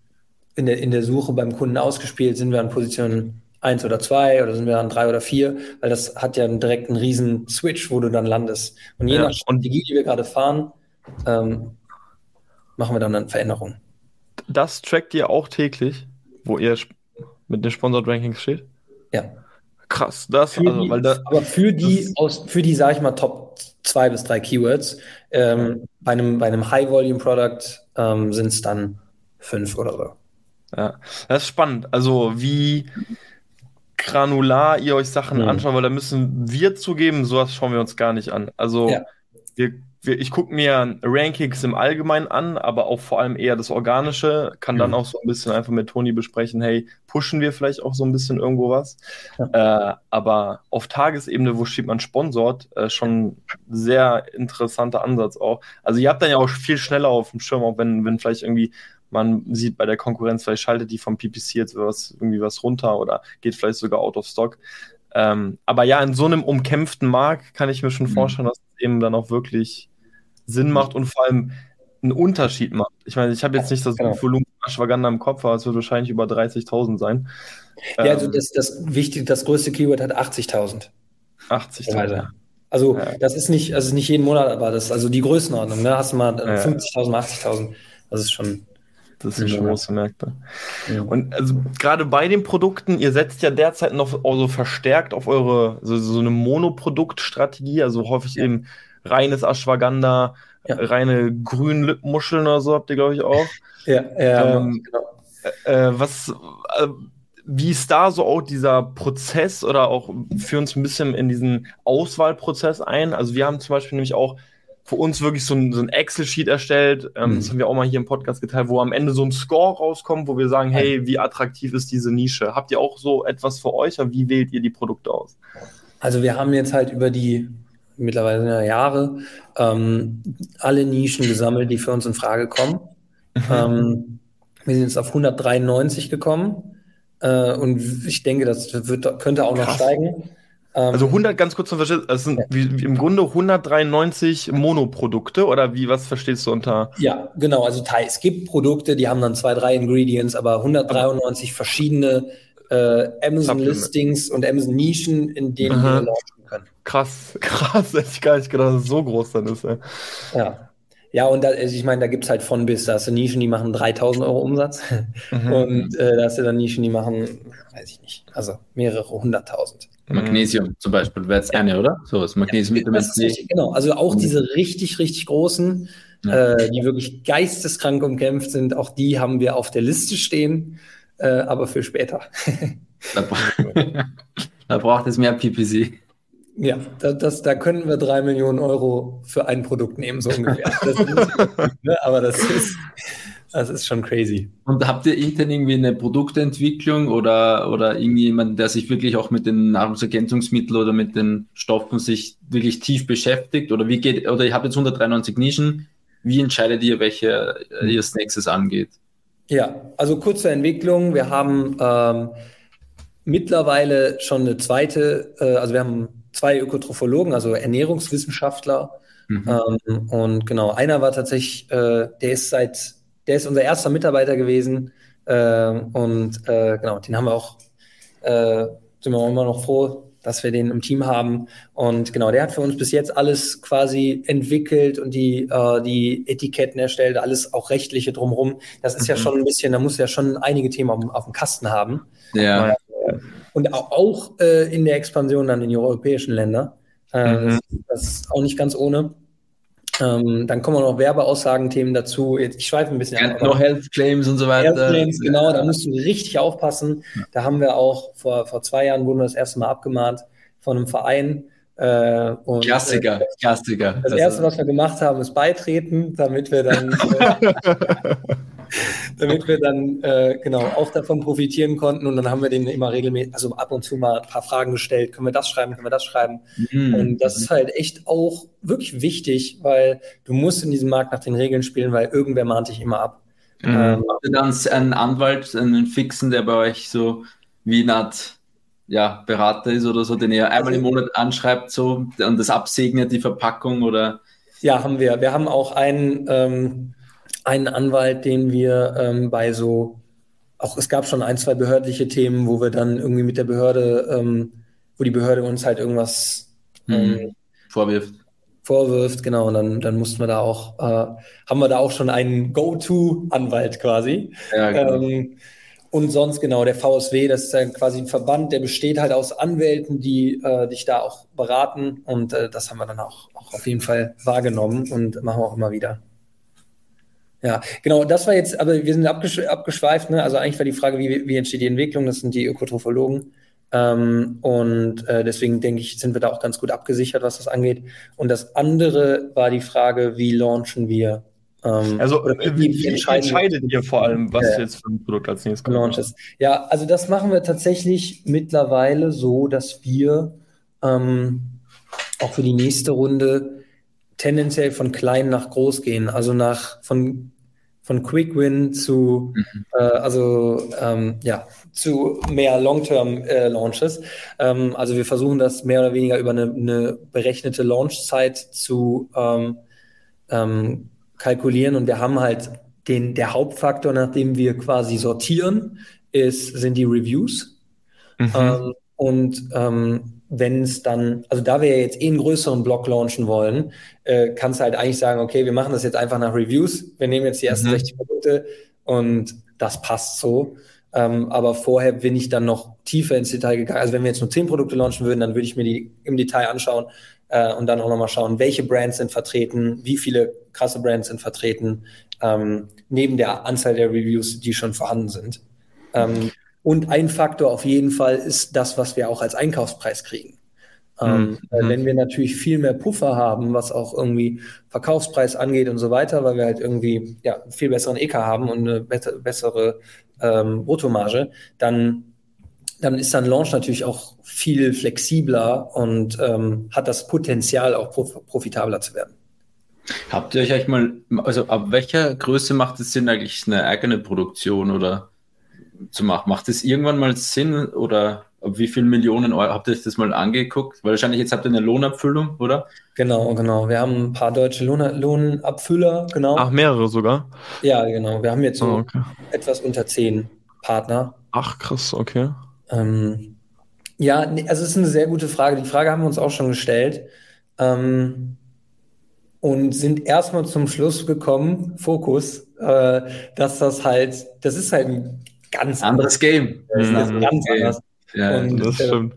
in der, in der Suche beim Kunden ausgespielt? Sind wir an Position 1 oder 2 oder sind wir an 3 oder 4? Weil das hat ja direkt einen riesen Switch, wo du dann landest. Und je ja, nach Strategie, die wir gerade fahren, ähm, machen wir dann eine Veränderung. Das trackt ihr auch täglich, wo ihr mit den Sponsored Rankings steht? Ja. Krass, das, für also, die, weil da, aber für die, aus, für die, sag ich mal, Top zwei bis drei Keywords, ähm, bei einem, bei einem High-Volume-Product ähm, sind es dann fünf oder so. Ja, das ist spannend. Also, wie granular ihr euch Sachen mhm. anschaut, weil da müssen wir zugeben, sowas schauen wir uns gar nicht an. Also, ja. wir ich gucke mir Rankings im Allgemeinen an, aber auch vor allem eher das Organische. Kann dann mhm. auch so ein bisschen einfach mit Toni besprechen, hey, pushen wir vielleicht auch so ein bisschen irgendwo was. Ja. Äh, aber auf Tagesebene, wo steht man sponsort, äh, schon sehr interessanter Ansatz auch. Also ihr habt dann ja auch viel schneller auf dem Schirm, auch wenn, wenn vielleicht irgendwie man sieht bei der Konkurrenz, vielleicht schaltet die vom PPC jetzt was, irgendwie was runter oder geht vielleicht sogar out of stock. Ähm, aber ja, in so einem umkämpften Markt kann ich mir schon mhm. vorstellen, dass es eben dann auch wirklich Sinn macht und vor allem einen Unterschied macht. Ich meine, ich habe jetzt nicht das genau. Volumen Ashwagandha im Kopf, aber es wird wahrscheinlich über 30.000 sein. Ja, also ähm, das, das wichtige, das größte Keyword hat 80.000. 80.000. Also ja. das ist nicht, also nicht jeden Monat, aber das also die Größenordnung. Ne? Hast du mal ja. 50.000, 80.000. Das ist schon. Das sind schon große Märkte. Ja. Und also gerade bei den Produkten, ihr setzt ja derzeit noch so verstärkt auf eure so, so eine Monoproduktstrategie, also häufig eben reines Ashwagandha, ja. reine grünen Lippenmuscheln oder so habt ihr, glaube ich, auch. (laughs) Ja, ja ähm, genau. Äh, was, äh, wie ist da so auch dieser Prozess oder auch für uns ein bisschen in diesen Auswahlprozess ein? Also wir haben zum Beispiel nämlich auch für uns wirklich so ein, so ein Excel-Sheet erstellt. Ähm, mhm. Das haben wir auch mal hier im Podcast geteilt, wo am Ende so ein Score rauskommt, wo wir sagen, hey, wie attraktiv ist diese Nische? Habt ihr auch so etwas für euch? Oder wie wählt ihr die Produkte aus? Also wir haben jetzt halt über die mittlerweile ja Jahre, ähm, alle Nischen gesammelt, die für uns in Frage kommen. Mhm. Ähm, wir sind jetzt auf 193 gekommen äh, und ich denke, das wird, könnte auch Krass. noch steigen. Ähm, also 100, ganz kurz zum Verständnis, das sind ja. wie, wie im Grunde 193 Monoprodukte oder wie, was verstehst du unter? Ja, genau, also es gibt Produkte, die haben dann zwei, drei Ingredients, aber 193 aber verschiedene äh, Amazon-Listings und Amazon-Nischen, in denen Aha. wir Krass, (laughs) krass, hätte ich gar nicht gedacht, dass es so groß dann ist. Ey. Ja. Ja, und da, also ich meine, da gibt es halt von bis. Da hast du Nischen, die machen 3000 Euro Umsatz. Mhm. Und äh, da hast du dann Nischen, die machen, weiß ich nicht, also mehrere hunderttausend. Magnesium zum Beispiel wäre jetzt eine, oder? So, das Magnesium mit das richtig, Genau, also auch diese richtig, richtig großen, ja. äh, die wirklich geisteskrank umkämpft sind, auch die haben wir auf der Liste stehen, äh, aber für später. da, (laughs) da braucht es mehr PPC. Ja, das, das, da können wir drei Millionen Euro für ein Produkt nehmen, so ungefähr. Das ist, ne, aber das ist, das ist schon crazy. Und habt ihr intern irgendwie eine Produktentwicklung oder, oder irgendjemand, der sich wirklich auch mit den Nahrungsergänzungsmitteln oder mit den Stoffen sich wirklich tief beschäftigt? Oder wie geht, oder ihr habt jetzt 193 Nischen, wie entscheidet ihr, welche ihr als nächstes angeht? Ja, also kurze Entwicklung. Wir haben ähm, mittlerweile schon eine zweite, äh, also wir haben zwei Ökotrophologen, also Ernährungswissenschaftler. Mhm. Ähm, und genau, einer war tatsächlich, äh, der ist seit, der ist unser erster Mitarbeiter gewesen. Äh, und genau, den haben wir auch, äh, sind wir auch immer noch froh, dass wir den im Team haben. Und genau, der hat für uns bis jetzt alles quasi entwickelt und die, äh, die Etiketten erstellt, alles auch rechtliche drumherum. Das ist mhm. ja schon ein bisschen, da muss ja schon einige Themen auf, auf dem Kasten haben. Ja. Und auch, auch äh, in der Expansion dann in die europäischen Länder. Äh, mhm. das, das, ist auch nicht ganz ohne. Ähm, dann kommen auch noch Werbeaussagen-Themen dazu. Ich schweife ein bisschen ja, Noch Health Claims und so weiter. Health Claims, genau, da musst du richtig aufpassen. Da haben wir auch vor, vor zwei Jahren wurden wir das erste Mal abgemahnt von einem Verein, Äh, und, Klassiker, äh, Klassiker. Das, das Erste, was wir gemacht haben, ist beitreten, damit wir dann, (laughs) äh, (laughs) damit wir dann äh, genau auch davon profitieren konnten. Und dann haben wir den immer regelmäßig, also ab und zu mal ein paar Fragen gestellt. Können wir das schreiben? Können wir das schreiben? Mhm. Und das ist halt echt auch wirklich wichtig, weil du musst in diesem Markt nach den Regeln spielen, weil irgendwer mahnt dich immer ab. Mhm. Ähm, Habt ihr dann einen Anwalt, einen Fixen, der bei euch so wie eine Art ja, Berater ist oder so, den ihr einmal im also Monat anschreibt so und das absegnet, die Verpackung oder? Ja, haben wir. Wir haben auch einen, ähm, einen Anwalt, den wir ähm, bei so, auch es gab schon ein, zwei behördliche Themen, wo wir dann irgendwie mit der Behörde, ähm, wo die Behörde uns halt irgendwas hm. vorwirft. Vorwirft, genau, und dann, dann mussten wir da auch, äh, haben wir da auch schon einen Go-To-Anwalt quasi. Ja, genau. Ähm, und sonst genau der VSW, das ist ja quasi ein Verband, der besteht halt aus Anwälten, die äh, dich da auch beraten. Und äh, das haben wir dann auch, auch auf jeden Fall wahrgenommen und machen wir auch immer wieder. Ja, genau, das war jetzt, aber wir sind abgesch abgeschweift, ne? Also eigentlich war die Frage, wie, wie entsteht die Entwicklung? Das sind die Ökotrophologen. Ähm, und äh, deswegen denke ich, sind wir da auch ganz gut abgesichert, was das angeht. Und das andere war die Frage, wie launchen wir ähm, also wie, wie entscheidet ihr vor allem, was äh, jetzt für ein Produkt als nächstes kommt? Ist. Ja, also das machen wir tatsächlich mittlerweile so, dass wir ähm, auch für die nächste Runde tendenziell von klein nach groß gehen. Also nach von von Quick Win zu mhm. äh, also ähm, ja zu mehr Long-Term äh, Launches. Ähm, also wir versuchen das mehr oder weniger über eine, eine berechnete Launchzeit zu ähm, ähm, kalkulieren und wir haben halt den, der Hauptfaktor, nach dem wir quasi sortieren, ist, sind die Reviews. Mhm. Und ähm, wenn es dann, also da wir ja jetzt eh einen größeren Blog launchen wollen, äh, kannst du halt eigentlich sagen, okay, wir machen das jetzt einfach nach Reviews. Wir nehmen jetzt die ersten mhm. 60 Produkte und das passt so. Ähm, aber vorher bin ich dann noch tiefer ins Detail gegangen. Also wenn wir jetzt nur 10 Produkte launchen würden, dann würde ich mir die im Detail anschauen, äh, und dann auch nochmal schauen, welche Brands sind vertreten, wie viele krasse Brands sind vertreten, ähm, neben der Anzahl der Reviews, die schon vorhanden sind. Ähm, und ein Faktor auf jeden Fall ist das, was wir auch als Einkaufspreis kriegen. Ähm, mhm. Wenn wir natürlich viel mehr Puffer haben, was auch irgendwie Verkaufspreis angeht und so weiter, weil wir halt irgendwie ja, viel besseren EK haben und eine bessere ähm, Bruttomarge, dann dann ist dann Launch natürlich auch viel flexibler und ähm, hat das Potenzial, auch prof profitabler zu werden. Habt ihr euch eigentlich mal, also ab welcher Größe macht es Sinn, eigentlich eine eigene Produktion oder zu machen? Macht es irgendwann mal Sinn oder ab wie viel Millionen Euro habt ihr euch das mal angeguckt? Weil wahrscheinlich jetzt habt ihr eine Lohnabfüllung, oder? Genau, genau. Wir haben ein paar deutsche Lohn Lohnabfüller, genau. Ach, mehrere sogar? Ja, genau. Wir haben jetzt so oh, okay. etwas unter zehn Partner. Ach, krass, okay. Ähm, ja, also es ist eine sehr gute Frage. Die Frage haben wir uns auch schon gestellt. Ähm, und sind erstmal zum Schluss gekommen, Fokus, äh, dass das halt, das ist halt ein ganz anderes Game. Das ist mhm. ganz Game. anders. Ja, und das äh, stimmt.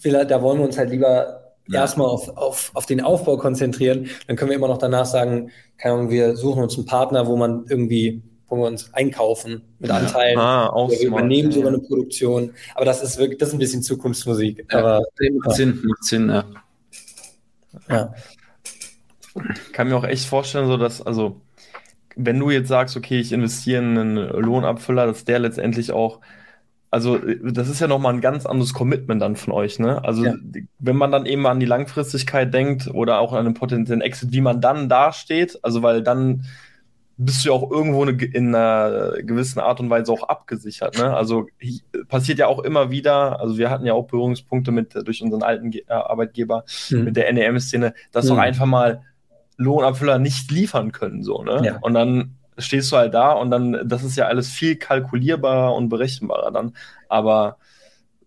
Vielleicht, da wollen wir uns halt lieber ja. erstmal auf, auf, auf den Aufbau konzentrieren. Dann können wir immer noch danach sagen, keine Ahnung, wir suchen uns einen Partner, wo man irgendwie wo wir uns einkaufen mit Anteilen. Ah, auch wir übernehmen sogar eine Produktion. Aber das ist wirklich, das ist ein bisschen Zukunftsmusik. Ja, aber macht Sinn, macht Sinn, ja. ja. Ich kann mir auch echt vorstellen, so dass, also, wenn du jetzt sagst, okay, ich investiere in einen Lohnabfüller, dass der letztendlich auch also das ist ja nochmal ein ganz anderes Commitment dann von euch, ne? Also ja. wenn man dann eben an die Langfristigkeit denkt oder auch an den potenziellen Exit, wie man dann dasteht, also weil dann bist du ja auch irgendwo in einer gewissen Art und Weise auch abgesichert. Ne? Also passiert ja auch immer wieder, also wir hatten ja auch Berührungspunkte mit durch unseren alten äh, Arbeitgeber, mhm. mit der NEM-Szene, dass mhm. doch einfach mal Lohnabfüller nicht liefern können. So, ne? Ja. Und dann stehst du halt da und dann, das ist ja alles viel kalkulierbarer und berechenbarer dann. Aber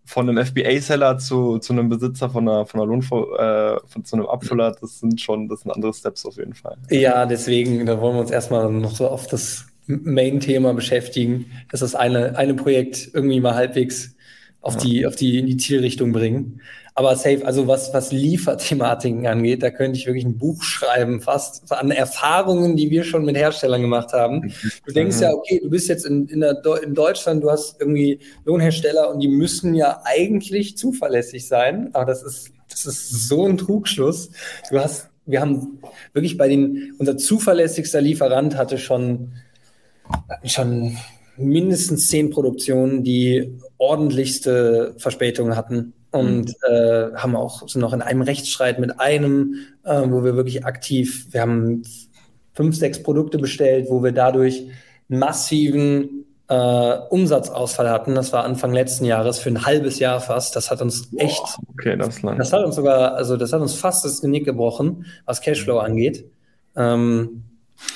von einem FBA-Seller zu, zu einem Besitzer von einer, von einer Lohn, äh, von, zu einem Abfüller, das sind schon, das sind andere Steps auf jeden Fall. Ja, deswegen, da wollen wir uns erstmal noch so auf das Main-Thema beschäftigen, dass das eine, eine Projekt irgendwie mal halbwegs auf die, auf die, in die Zielrichtung bringen. Aber safe, also was, was Lieferthematiken angeht, da könnte ich wirklich ein Buch schreiben, fast an Erfahrungen, die wir schon mit Herstellern gemacht haben. Du denkst ja, okay, du bist jetzt in, in, der, in Deutschland, du hast irgendwie Lohnhersteller und die müssen ja eigentlich zuverlässig sein, aber das ist das ist so ein Trugschluss. Du hast, wir haben wirklich bei den, unser zuverlässigster Lieferant hatte schon, schon mindestens zehn Produktionen, die ordentlichste Verspätungen hatten und mhm. äh, haben auch sind noch in einem Rechtsstreit mit einem, äh, wo wir wirklich aktiv, wir haben fünf, sechs Produkte bestellt, wo wir dadurch massiven äh, Umsatzausfall hatten. Das war Anfang letzten Jahres für ein halbes Jahr fast. Das hat uns echt, Boah, okay, das, lang. das hat uns sogar, also das hat uns fast das Genick gebrochen, was Cashflow mhm. angeht. Ähm,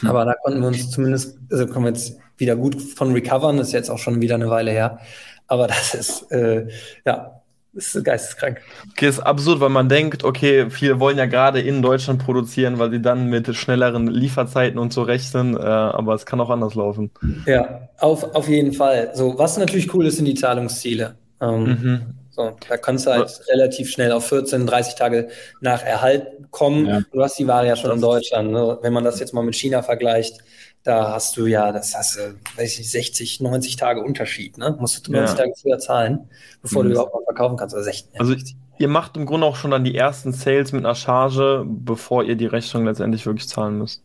hm. Aber da konnten wir uns zumindest, also kommen wir jetzt wieder gut von recovern. Das ist jetzt auch schon wieder eine Weile her. Aber das ist, äh, ja, das ist geisteskrank. Okay, ist absurd, weil man denkt, okay, viele wollen ja gerade in Deutschland produzieren, weil sie dann mit schnelleren Lieferzeiten und so rechnen, äh, aber es kann auch anders laufen. Ja, auf, auf jeden Fall. So, was natürlich cool ist, sind die Zahlungsziele. Ähm, mhm. so, da kannst du halt was? relativ schnell auf 14, 30 Tage nach Erhalt kommen. Ja. Du hast die Ware ja schon das in Deutschland. Ne? Wenn man das jetzt mal mit China vergleicht, da hast du ja, das hast du, weiß ich 60, 90 Tage Unterschied, ne? Musst du 90 ja. Tage früher zahlen, bevor mhm. du überhaupt mal verkaufen kannst. Also, 60, also ihr macht im Grunde auch schon dann die ersten Sales mit einer Charge, bevor ihr die Rechnung letztendlich wirklich zahlen müsst.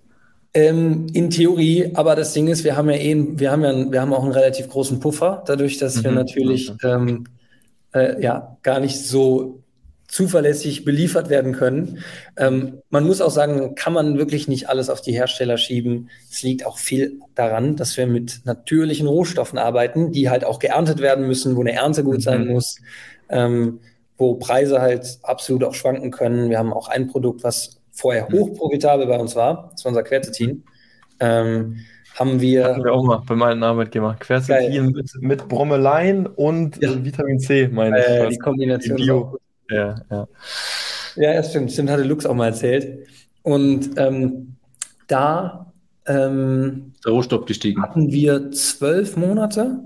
Ähm, in Theorie, aber das Ding ist, wir haben ja eh, wir haben ja, wir haben auch einen relativ großen Puffer, dadurch, dass mhm. wir natürlich okay. ähm, äh, ja gar nicht so zuverlässig beliefert werden können. Ähm, man muss auch sagen, kann man wirklich nicht alles auf die Hersteller schieben. Es liegt auch viel daran, dass wir mit natürlichen Rohstoffen arbeiten, die halt auch geerntet werden müssen, wo eine Ernte gut sein mhm. muss, ähm, wo Preise halt absolut auch schwanken können. Wir haben auch ein Produkt, was vorher mhm. hochprofitabel bei uns war, das war unser Quercetin. Ähm, haben wir. Hatten wir auch mal bei meinem Arbeitgeber. Quercetin mit, mit Brommelein und ja. Vitamin C, meine äh, ich. Die Kombination Bio. Ja, ja. Ja, stimmt. Stimmt, hatte Lux auch mal erzählt. Und ähm, da ähm, der Rohstoff gestiegen. hatten wir zwölf Monate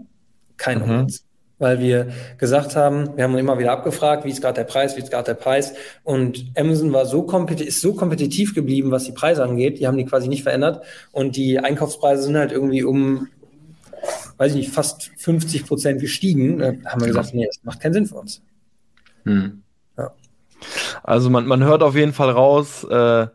kein mhm. Umsatz. Weil wir gesagt haben, wir haben immer wieder abgefragt, wie ist gerade der Preis, wie ist gerade der Preis. Und Amazon war so ist so kompetitiv geblieben, was die Preise angeht. Die haben die quasi nicht verändert. Und die Einkaufspreise sind halt irgendwie um, weiß ich nicht, fast 50 Prozent gestiegen. Da haben wir gesagt, nee, das macht keinen Sinn für uns. Hm. Also man, man hört auf jeden Fall raus, äh,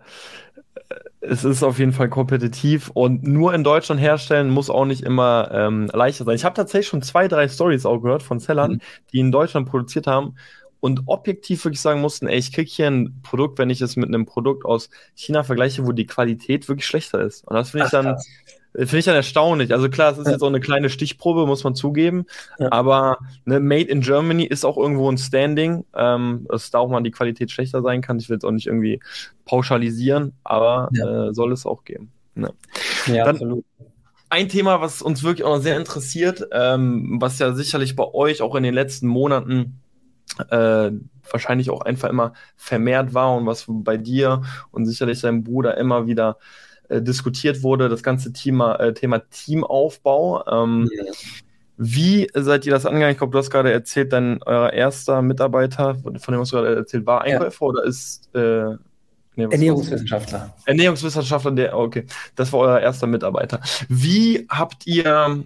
es ist auf jeden Fall kompetitiv und nur in Deutschland herstellen muss auch nicht immer ähm, leichter sein. Ich habe tatsächlich schon zwei, drei Stories auch gehört von Sellern, mhm. die in Deutschland produziert haben und objektiv wirklich sagen mussten, ey, ich kriege hier ein Produkt, wenn ich es mit einem Produkt aus China vergleiche, wo die Qualität wirklich schlechter ist. Und das finde ich dann, krass. Finde ich dann erstaunlich. Also klar, es ist jetzt auch eine kleine Stichprobe, muss man zugeben. Ja. Aber ne, Made in Germany ist auch irgendwo ein Standing, ähm, dass da auch mal die Qualität schlechter sein kann. Ich will es auch nicht irgendwie pauschalisieren, aber ja. äh, soll es auch geben. Ne. Ja, dann, absolut. Ein Thema, was uns wirklich auch noch sehr interessiert, ähm, was ja sicherlich bei euch auch in den letzten Monaten äh, wahrscheinlich auch einfach immer vermehrt war und was bei dir und sicherlich deinem Bruder immer wieder äh, diskutiert wurde, das ganze Thema, äh, Thema Teamaufbau. Ähm, ja. Wie seid ihr das angegangen? Ich glaube, du hast gerade erzählt, dein euer erster Mitarbeiter, von dem hast du gerade erzählt, war Einkäufer ja. oder ist äh, nee, Ernährungswissenschaftler. Ernährungswissenschaftler, der, okay, das war euer erster Mitarbeiter. Wie habt ihr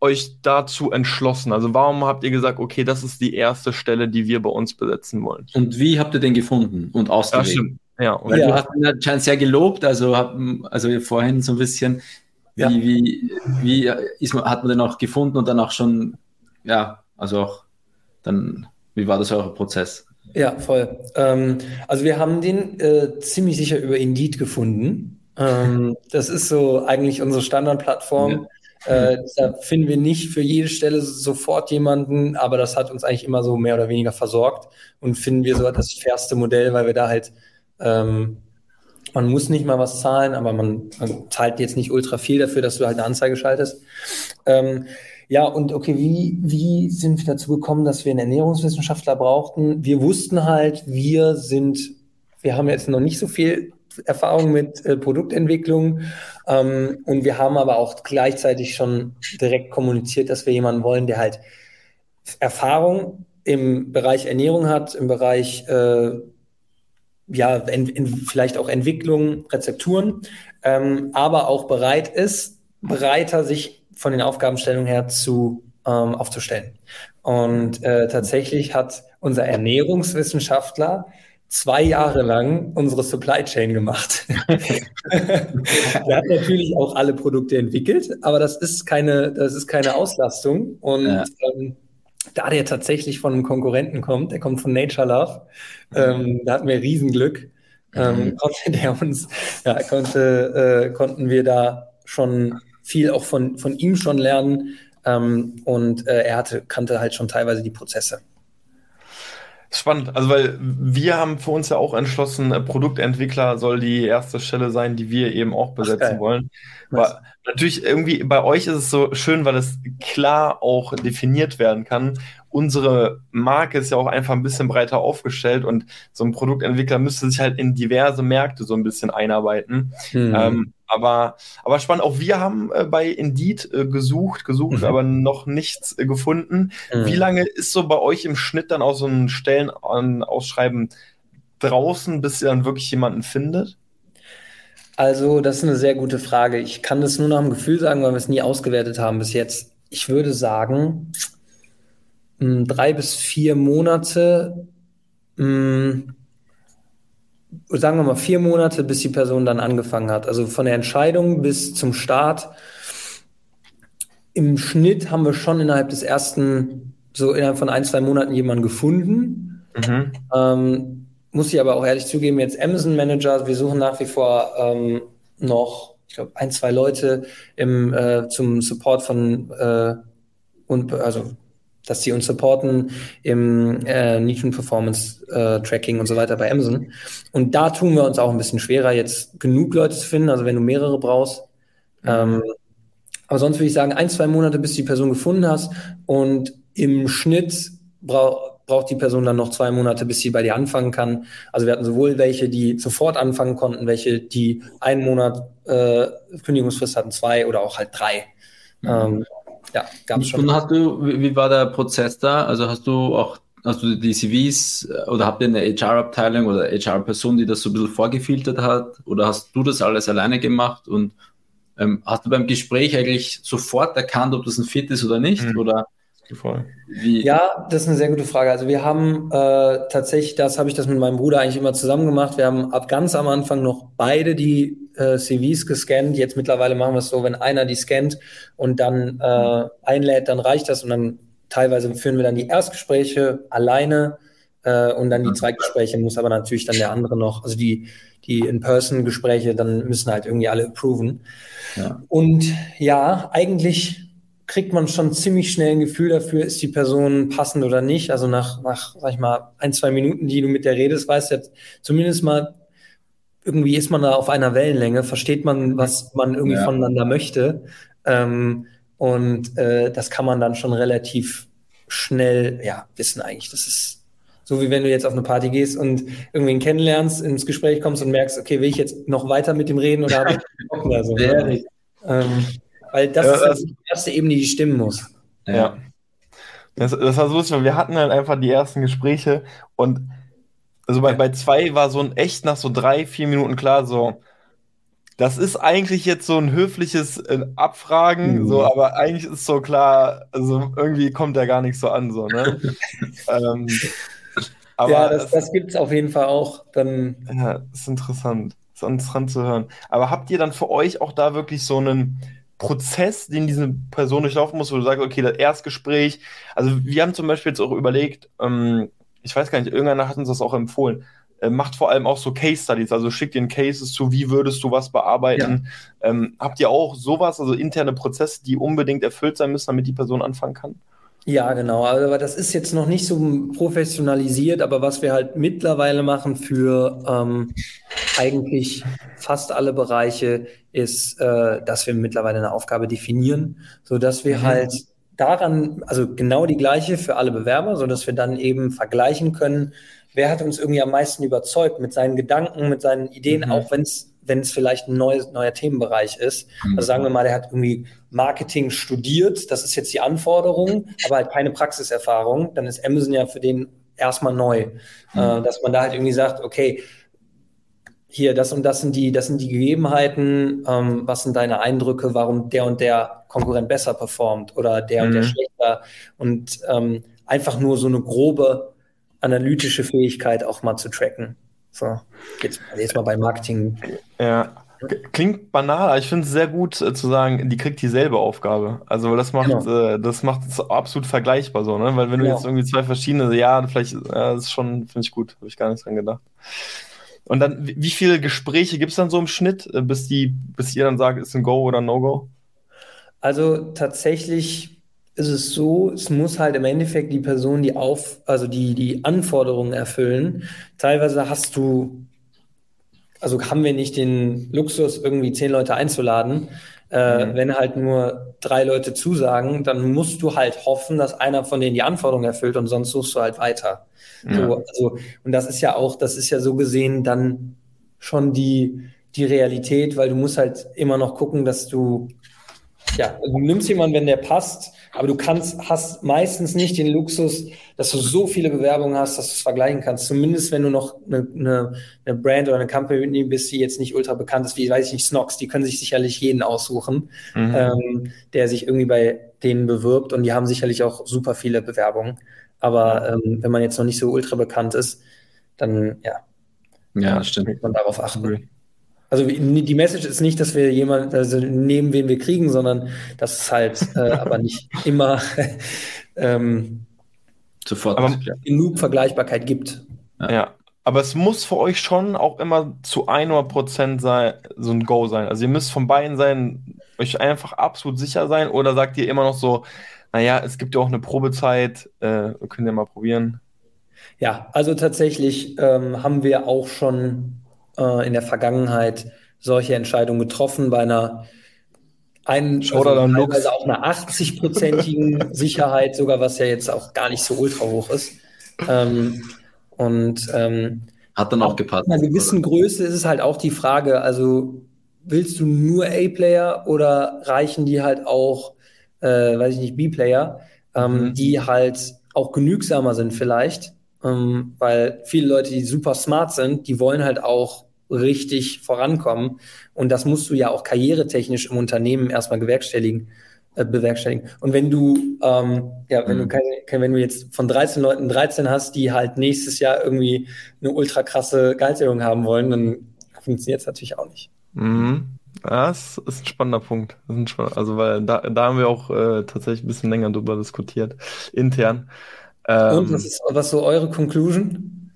euch dazu entschlossen? Also warum habt ihr gesagt, okay, das ist die erste Stelle, die wir bei uns besetzen wollen? Und wie habt ihr den gefunden und ausgewählt? Ja, und ja. du hast ihn anscheinend sehr gelobt, also, hab, also vorhin so ein bisschen, wie, ja. wie, wie ist man, hat man den auch gefunden und dann auch schon, ja, also auch dann, wie war das euer Prozess? Ja, voll. Ähm, also wir haben den äh, ziemlich sicher über Indeed gefunden. Ähm, (laughs) das ist so eigentlich unsere Standardplattform. Ja. Äh, da finden wir nicht für jede Stelle sofort jemanden, aber das hat uns eigentlich immer so mehr oder weniger versorgt und finden wir so das fairste Modell, weil wir da halt ähm, man muss nicht mal was zahlen, aber man, man, zahlt jetzt nicht ultra viel dafür, dass du halt eine Anzeige schaltest. Ähm, ja, und okay, wie, wie sind wir dazu gekommen, dass wir einen Ernährungswissenschaftler brauchten? Wir wussten halt, wir sind, wir haben jetzt noch nicht so viel Erfahrung mit äh, Produktentwicklung ähm, und wir haben aber auch gleichzeitig schon direkt kommuniziert, dass wir jemanden wollen, der halt Erfahrung im Bereich Ernährung hat, im Bereich äh, ja, in, in, vielleicht auch Entwicklung, Rezepturen, ähm, aber auch bereit ist, breiter sich von den Aufgabenstellungen her zu ähm, aufzustellen. Und äh, tatsächlich hat unser Ernährungswissenschaftler zwei Jahre lang unsere Supply Chain gemacht. (laughs) er hat natürlich auch alle Produkte entwickelt, aber das ist keine, das ist keine Auslastung. Und ja. ähm, da der tatsächlich von einem Konkurrenten kommt, der kommt von Nature Love, ähm, da hatten wir Riesenglück. Ähm, mhm. konnte der uns, ja, konnte, äh, konnten wir da schon viel auch von, von ihm schon lernen. Ähm, und äh, er hatte, kannte halt schon teilweise die Prozesse. Spannend, also weil wir haben für uns ja auch entschlossen, äh, Produktentwickler soll die erste Stelle sein, die wir eben auch besetzen Ach, wollen. Aber natürlich irgendwie bei euch ist es so schön, weil es klar auch definiert werden kann. Unsere Marke ist ja auch einfach ein bisschen breiter aufgestellt und so ein Produktentwickler müsste sich halt in diverse Märkte so ein bisschen einarbeiten. Mhm. Ähm, aber, aber spannend, auch wir haben äh, bei Indeed äh, gesucht, gesucht, mhm. aber noch nichts äh, gefunden. Mhm. Wie lange ist so bei euch im Schnitt dann auch so ein Stellenausschreiben draußen, bis ihr dann wirklich jemanden findet? Also, das ist eine sehr gute Frage. Ich kann das nur nach dem Gefühl sagen, weil wir es nie ausgewertet haben bis jetzt. Ich würde sagen, hm, drei bis vier Monate, mh, hm, sagen wir mal vier Monate, bis die Person dann angefangen hat. Also von der Entscheidung bis zum Start. Im Schnitt haben wir schon innerhalb des ersten, so innerhalb von ein, zwei Monaten jemanden gefunden. Mhm. Ähm, muss ich aber auch ehrlich zugeben, jetzt Amazon Manager, wir suchen nach wie vor ähm, noch, ich glaube, ein, zwei Leute im, äh, zum Support von äh, und also dass sie uns supporten im äh, Nischen Performance äh, Tracking und so weiter bei Amazon. Und da tun wir uns auch ein bisschen schwerer, jetzt genug Leute zu finden, also wenn du mehrere brauchst. Mhm. Ähm, aber sonst würde ich sagen, ein, zwei Monate, bis du die Person gefunden hast. Und im Schnitt brau braucht die Person dann noch zwei Monate, bis sie bei dir anfangen kann. Also wir hatten sowohl welche, die sofort anfangen konnten, welche, die einen Monat äh, Kündigungsfrist hatten, zwei oder auch halt drei. Mhm. Ähm, ja, gab es schon. Und hast du, wie war der Prozess da? Also hast du auch hast du die CVs äh, oder habt ihr eine HR-Abteilung oder HR-Person, die das so ein bisschen vorgefiltert hat? Oder hast du das alles alleine gemacht? Und ähm, hast du beim Gespräch eigentlich sofort erkannt, ob das ein Fit ist oder nicht? Mhm. Oder wie? Ja, das ist eine sehr gute Frage. Also wir haben äh, tatsächlich, das habe ich das mit meinem Bruder eigentlich immer zusammen gemacht. Wir haben ab ganz am Anfang noch beide die äh, CVs gescannt. Jetzt mittlerweile machen wir es so, wenn einer die scannt und dann äh, einlädt, dann reicht das und dann teilweise führen wir dann die Erstgespräche alleine äh, und dann die Zweitgespräche muss aber natürlich dann der andere noch, also die die In-Person-Gespräche, dann müssen halt irgendwie alle approven. Ja. Und ja, eigentlich kriegt man schon ziemlich schnell ein Gefühl dafür, ist die Person passend oder nicht. Also nach, nach, sag ich mal, ein, zwei Minuten, die du mit der redest, weißt du zumindest mal, irgendwie ist man da auf einer Wellenlänge, versteht man, was man irgendwie ja. voneinander möchte. Ähm, und äh, das kann man dann schon relativ schnell, ja, wissen eigentlich. Das ist so wie wenn du jetzt auf eine Party gehst und irgendwen kennenlernst, ins Gespräch kommst und merkst, okay, will ich jetzt noch weiter mit dem reden oder habe ich (laughs) Bock mehr so? Ne? Ähm, weil das ja, ist die erste Ebene, die stimmen muss. Ja. Das, das war so lustig, weil wir hatten halt einfach die ersten Gespräche und also bei, bei zwei war so ein echt nach so drei, vier Minuten klar, so, das ist eigentlich jetzt so ein höfliches äh, Abfragen, mhm. so, aber eigentlich ist so klar, also irgendwie kommt der gar nicht so an, so, ne? (laughs) ähm, aber ja, das, das gibt es auf jeden Fall auch. Dann ja, ist interessant. Ist interessant zu hören. Aber habt ihr dann für euch auch da wirklich so einen Prozess, den diese Person durchlaufen muss, wo du sagst, okay, das Erstgespräch, also wir haben zum Beispiel jetzt auch überlegt, ähm, ich weiß gar nicht, irgendeiner hat uns das auch empfohlen, äh, macht vor allem auch so Case Studies, also schickt den Cases zu, wie würdest du was bearbeiten. Ja. Ähm, habt ihr auch sowas, also interne Prozesse, die unbedingt erfüllt sein müssen, damit die Person anfangen kann? Ja, genau. Aber das ist jetzt noch nicht so professionalisiert, aber was wir halt mittlerweile machen für ähm, eigentlich fast alle Bereiche, ist, äh, dass wir mittlerweile eine Aufgabe definieren, so dass wir mhm. halt daran, also genau die gleiche für alle Bewerber, so dass wir dann eben vergleichen können, wer hat uns irgendwie am meisten überzeugt mit seinen Gedanken, mit seinen Ideen, mhm. auch wenn es wenn es vielleicht ein neues, neuer Themenbereich ist. Mhm. Also sagen wir mal, der hat irgendwie Marketing studiert, das ist jetzt die Anforderung, aber halt keine Praxiserfahrung, dann ist Amazon ja für den erstmal neu. Mhm. Äh, dass man da halt irgendwie sagt, okay, hier, das und das sind die, das sind die Gegebenheiten, ähm, was sind deine Eindrücke, warum der und der Konkurrent besser performt oder der mhm. und der mhm. schlechter und ähm, einfach nur so eine grobe analytische Fähigkeit auch mal zu tracken. So, jetzt, jetzt mal bei Marketing. Ja, Klingt banal, aber ich finde es sehr gut äh, zu sagen, die kriegt dieselbe Aufgabe. Also das macht genau. äh, das macht es absolut vergleichbar so, ne? Weil wenn genau. du jetzt irgendwie zwei verschiedene, ja, vielleicht, ja, das ist schon, finde ich gut, habe ich gar nicht dran gedacht. Und dann, wie viele Gespräche gibt es dann so im Schnitt, äh, bis die, bis ihr dann sagt, ist ein Go oder ein No-Go? Also tatsächlich ist es so, es muss halt im Endeffekt die Person, die auf, also die, die Anforderungen erfüllen. Teilweise hast du also haben wir nicht den Luxus, irgendwie zehn Leute einzuladen. Äh, mhm. Wenn halt nur drei Leute zusagen, dann musst du halt hoffen, dass einer von denen die Anforderungen erfüllt und sonst suchst du halt weiter. Ja. So, also, und das ist ja auch, das ist ja so gesehen dann schon die, die Realität, weil du musst halt immer noch gucken, dass du, ja, du nimmst jemanden, wenn der passt, aber du kannst, hast meistens nicht den Luxus, dass du so viele Bewerbungen hast, dass du es vergleichen kannst. Zumindest wenn du noch eine, eine, eine Brand oder eine Company bist, die jetzt nicht ultra bekannt ist, wie, weiß ich nicht, Snox, die können sich sicherlich jeden aussuchen, mhm. ähm, der sich irgendwie bei denen bewirbt und die haben sicherlich auch super viele Bewerbungen. Aber ähm, wenn man jetzt noch nicht so ultra bekannt ist, dann ja. Ja, stimmt. Muss man darauf achten. Also die Message ist nicht, dass wir jemanden also nehmen, wen wir kriegen, sondern dass es halt äh, (laughs) aber nicht immer (laughs) ähm, sofort aber, genug Vergleichbarkeit gibt. Ja. ja. aber es muss für euch schon auch immer zu 100 Prozent sein, so ein Go sein. Also ihr müsst von beiden sein, euch einfach absolut sicher sein oder sagt ihr immer noch so, naja, es gibt ja auch eine Probezeit, äh, könnt ihr mal probieren. Ja, also tatsächlich ähm, haben wir auch schon äh, in der Vergangenheit solche Entscheidungen getroffen bei einer ein, also teilweise auch einer 80-prozentigen (laughs) Sicherheit, sogar was ja jetzt auch gar nicht so ultra hoch ist. Ähm, und ähm, hat dann auch gepasst. Bei einer gewissen oder? Größe ist es halt auch die Frage, also willst du nur A-Player oder reichen die halt auch, äh, weiß ich nicht, B-Player, ähm, mhm. die halt auch genügsamer sind vielleicht, ähm, weil viele Leute, die super smart sind, die wollen halt auch richtig vorankommen. Und das musst du ja auch karrieretechnisch im Unternehmen erstmal bewerkstelligen. Äh, bewerkstelligen. Und wenn du, ähm, ja, wenn mhm. du keine, wenn du jetzt von 13 Leuten 13 hast, die halt nächstes Jahr irgendwie eine ultra krasse Gehaltserhöhung haben wollen, dann funktioniert es natürlich auch nicht. Mhm. Das ist ein spannender Punkt. Ein spannender, also, weil da, da haben wir auch äh, tatsächlich ein bisschen länger drüber diskutiert, intern. Ähm, Und was ist was so eure Conclusion?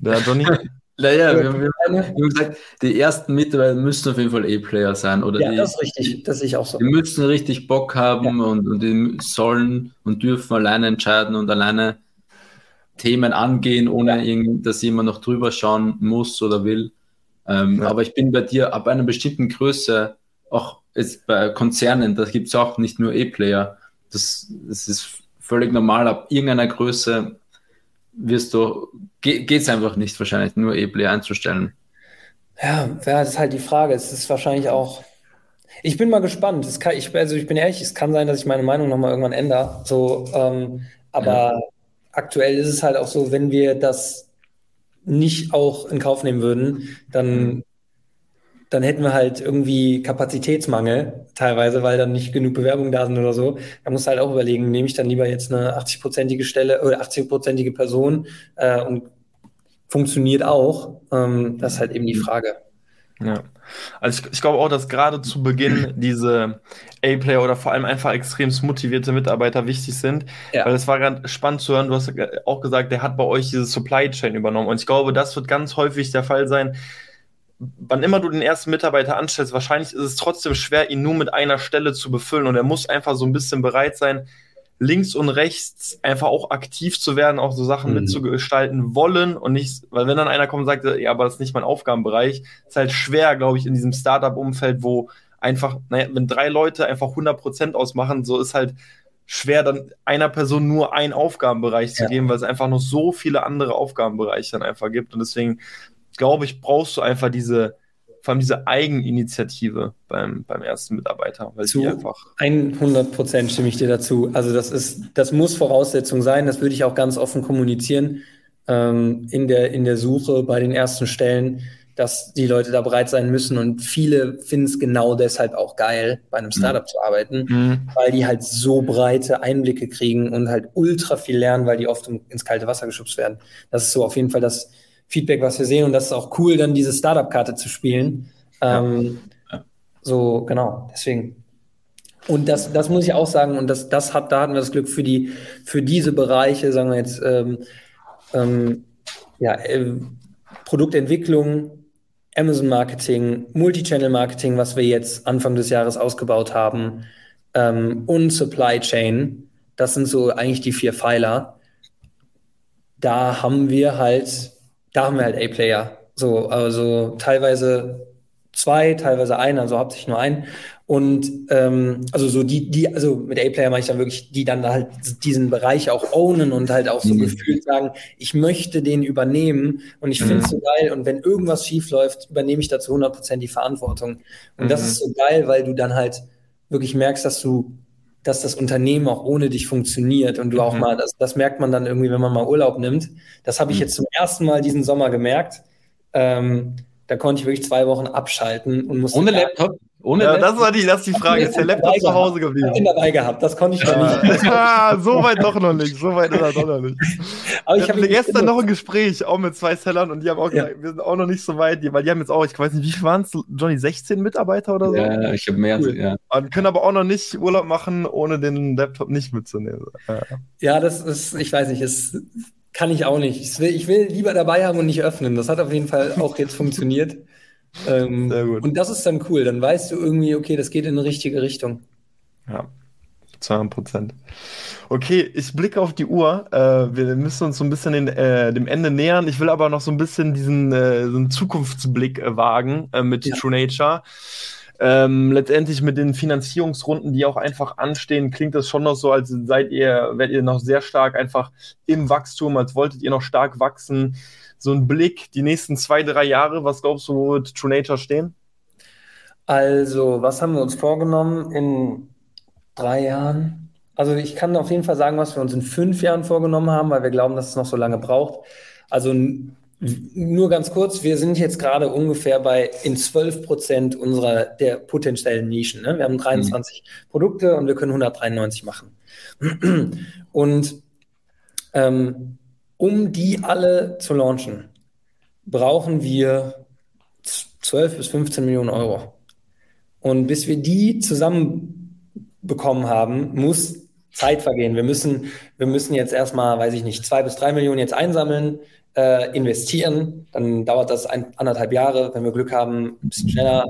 Der Johnny? (laughs) Naja, wir, wir, wir, haben gesagt, die ersten Mitarbeiter müssen auf jeden Fall E-Player sein. Oder ja, die, das ist richtig. Das ich auch so. Die müssen richtig Bock haben ja. und, und die sollen und dürfen alleine entscheiden und alleine Themen angehen, ohne ja. dass jemand noch drüber schauen muss oder will. Ähm, ja. Aber ich bin bei dir ab einer bestimmten Größe, auch jetzt bei Konzernen, da gibt es auch nicht nur E-Player. Das, das ist völlig normal. Ab irgendeiner Größe wirst du, geht es einfach nicht wahrscheinlich, nur E-Play einzustellen. Ja, ja, das ist halt die Frage. Es ist wahrscheinlich auch. Ich bin mal gespannt. Es kann, ich, also ich bin ehrlich, es kann sein, dass ich meine Meinung nochmal irgendwann ändere. So, ähm, aber ja. aktuell ist es halt auch so, wenn wir das nicht auch in Kauf nehmen würden, dann dann hätten wir halt irgendwie Kapazitätsmangel teilweise, weil dann nicht genug Bewerbungen da sind oder so. Da musst du halt auch überlegen, nehme ich dann lieber jetzt eine 80-prozentige Stelle oder 80-prozentige Person äh, und funktioniert auch. Ähm, das ist halt eben die Frage. Ja. Also ich, ich glaube auch, dass gerade zu Beginn diese A-Player oder vor allem einfach extrem motivierte Mitarbeiter wichtig sind. Ja. Weil es war gerade spannend zu hören, du hast auch gesagt, der hat bei euch diese Supply Chain übernommen. Und ich glaube, das wird ganz häufig der Fall sein, wann immer du den ersten Mitarbeiter anstellst, wahrscheinlich ist es trotzdem schwer, ihn nur mit einer Stelle zu befüllen. Und er muss einfach so ein bisschen bereit sein, links und rechts einfach auch aktiv zu werden, auch so Sachen mhm. mitzugestalten wollen und nicht, weil wenn dann einer kommt und sagt, ja, aber das ist nicht mein Aufgabenbereich, ist halt schwer, glaube ich, in diesem Startup-Umfeld, wo einfach, naja, wenn drei Leute einfach 100 Prozent ausmachen, so ist halt schwer, dann einer Person nur einen Aufgabenbereich zu ja. geben, weil es einfach noch so viele andere Aufgabenbereiche dann einfach gibt. Und deswegen glaube ich, brauchst du einfach diese, vor allem diese Eigeninitiative beim, beim ersten Mitarbeiter. Weil Zu einfach 100 Prozent stimme ich dir dazu. Also das ist, das muss Voraussetzung sein. Das würde ich auch ganz offen kommunizieren. ähm, in, der, in der Suche bei den ersten Stellen, dass die Leute da bereit sein müssen. Und viele finden es genau deshalb auch geil, bei einem mhm. Startup mhm. zu arbeiten, mhm. weil die halt so breite Einblicke kriegen und halt ultra viel lernen, weil die oft ins kalte Wasser geschubst werden. Das ist so auf jeden Fall das Feedback, was wir sehen. Und das ist auch cool, dann diese Startup-Karte zu spielen. Ähm, ja. So, genau, deswegen. Und das, das muss ich auch sagen, und das, das hat, da hatten wir das Glück für die, für diese Bereiche, sagen wir jetzt, ähm, ähm, ja, äh, Produktentwicklung, Amazon Marketing, Multichannel Marketing, was wir jetzt Anfang des Jahres ausgebaut haben, ähm, und Supply Chain. Das sind so eigentlich die vier Pfeiler. Da haben wir halt, da haben wir halt A-Player. So, also teilweise zwei, teilweise ein, also hauptsächlich nur ein. Und ähm, also so die, die, also mit A-Player mache ich dann wirklich, die dann halt diesen Bereich auch ownen und halt auch so mhm. gefühlt sagen, ich möchte den übernehmen und ich finde es mhm. so geil. Und wenn irgendwas schief läuft, übernehme ich dazu 100% die Verantwortung. Und mhm. das ist so geil, weil du dann halt wirklich merkst, dass du dass das Unternehmen auch ohne dich funktioniert und du auch mhm. mal, das, das merkt man dann irgendwie, wenn man mal Urlaub nimmt. Das habe ich mhm. jetzt zum ersten Mal diesen Sommer gemerkt. Ähm, da konnte ich wirklich zwei Wochen abschalten und musste. Ohne Laptop? Ohne ja, das war die, das die Frage. Ist der Laptop zu Hause geblieben? Ich bin dabei gehabt, das konnte ich noch nicht. (laughs) ah, so weit doch noch nicht, so weit ist er doch noch nicht. Aber ich habe gestern noch ein Gespräch, auch mit zwei Sellern und die haben auch gesagt, ja. wir sind auch noch nicht so weit, weil die haben jetzt auch, ich weiß nicht, wie viel waren es, Johnny, 16 Mitarbeiter oder so? Ja, ich habe mehr, cool. ja. Und können aber auch noch nicht Urlaub machen, ohne den Laptop nicht mitzunehmen. Ja, ja das ist, ich weiß nicht, ist kann ich auch nicht. Ich will, ich will lieber dabei haben und nicht öffnen. Das hat auf jeden Fall auch jetzt funktioniert. Ähm, Sehr gut. Und das ist dann cool. Dann weißt du irgendwie, okay, das geht in eine richtige Richtung. Ja, 200 Prozent. Okay, ich blicke auf die Uhr. Äh, wir müssen uns so ein bisschen den, äh, dem Ende nähern. Ich will aber noch so ein bisschen diesen äh, so Zukunftsblick äh, wagen äh, mit ja. True Nature. Ähm, letztendlich mit den Finanzierungsrunden, die auch einfach anstehen, klingt das schon noch so, als seid ihr, werdet ihr noch sehr stark einfach im Wachstum, als wolltet ihr noch stark wachsen. So ein Blick, die nächsten zwei, drei Jahre, was glaubst du, wo wird True Nature stehen? Also, was haben wir uns vorgenommen in drei Jahren? Also, ich kann auf jeden Fall sagen, was wir uns in fünf Jahren vorgenommen haben, weil wir glauben, dass es noch so lange braucht. Also, nur ganz kurz, wir sind jetzt gerade ungefähr bei in 12 Prozent unserer der potenziellen Nischen. Ne? Wir haben 23 mhm. Produkte und wir können 193 machen. (clears throat) Und ähm, um die alle zu launchen, brauchen wir 12 bis 15 Millionen Euro. Und bis wir die zusammenbekommen haben, muss Zeit vergehen. Wir müssen, wir müssen jetzt erstmal, weiß ich nicht, zwei bis drei Millionen jetzt einsammeln äh, investieren. Dann dauert das ein, anderthalb Jahre. Wenn wir Glück haben, ein bisschen schneller,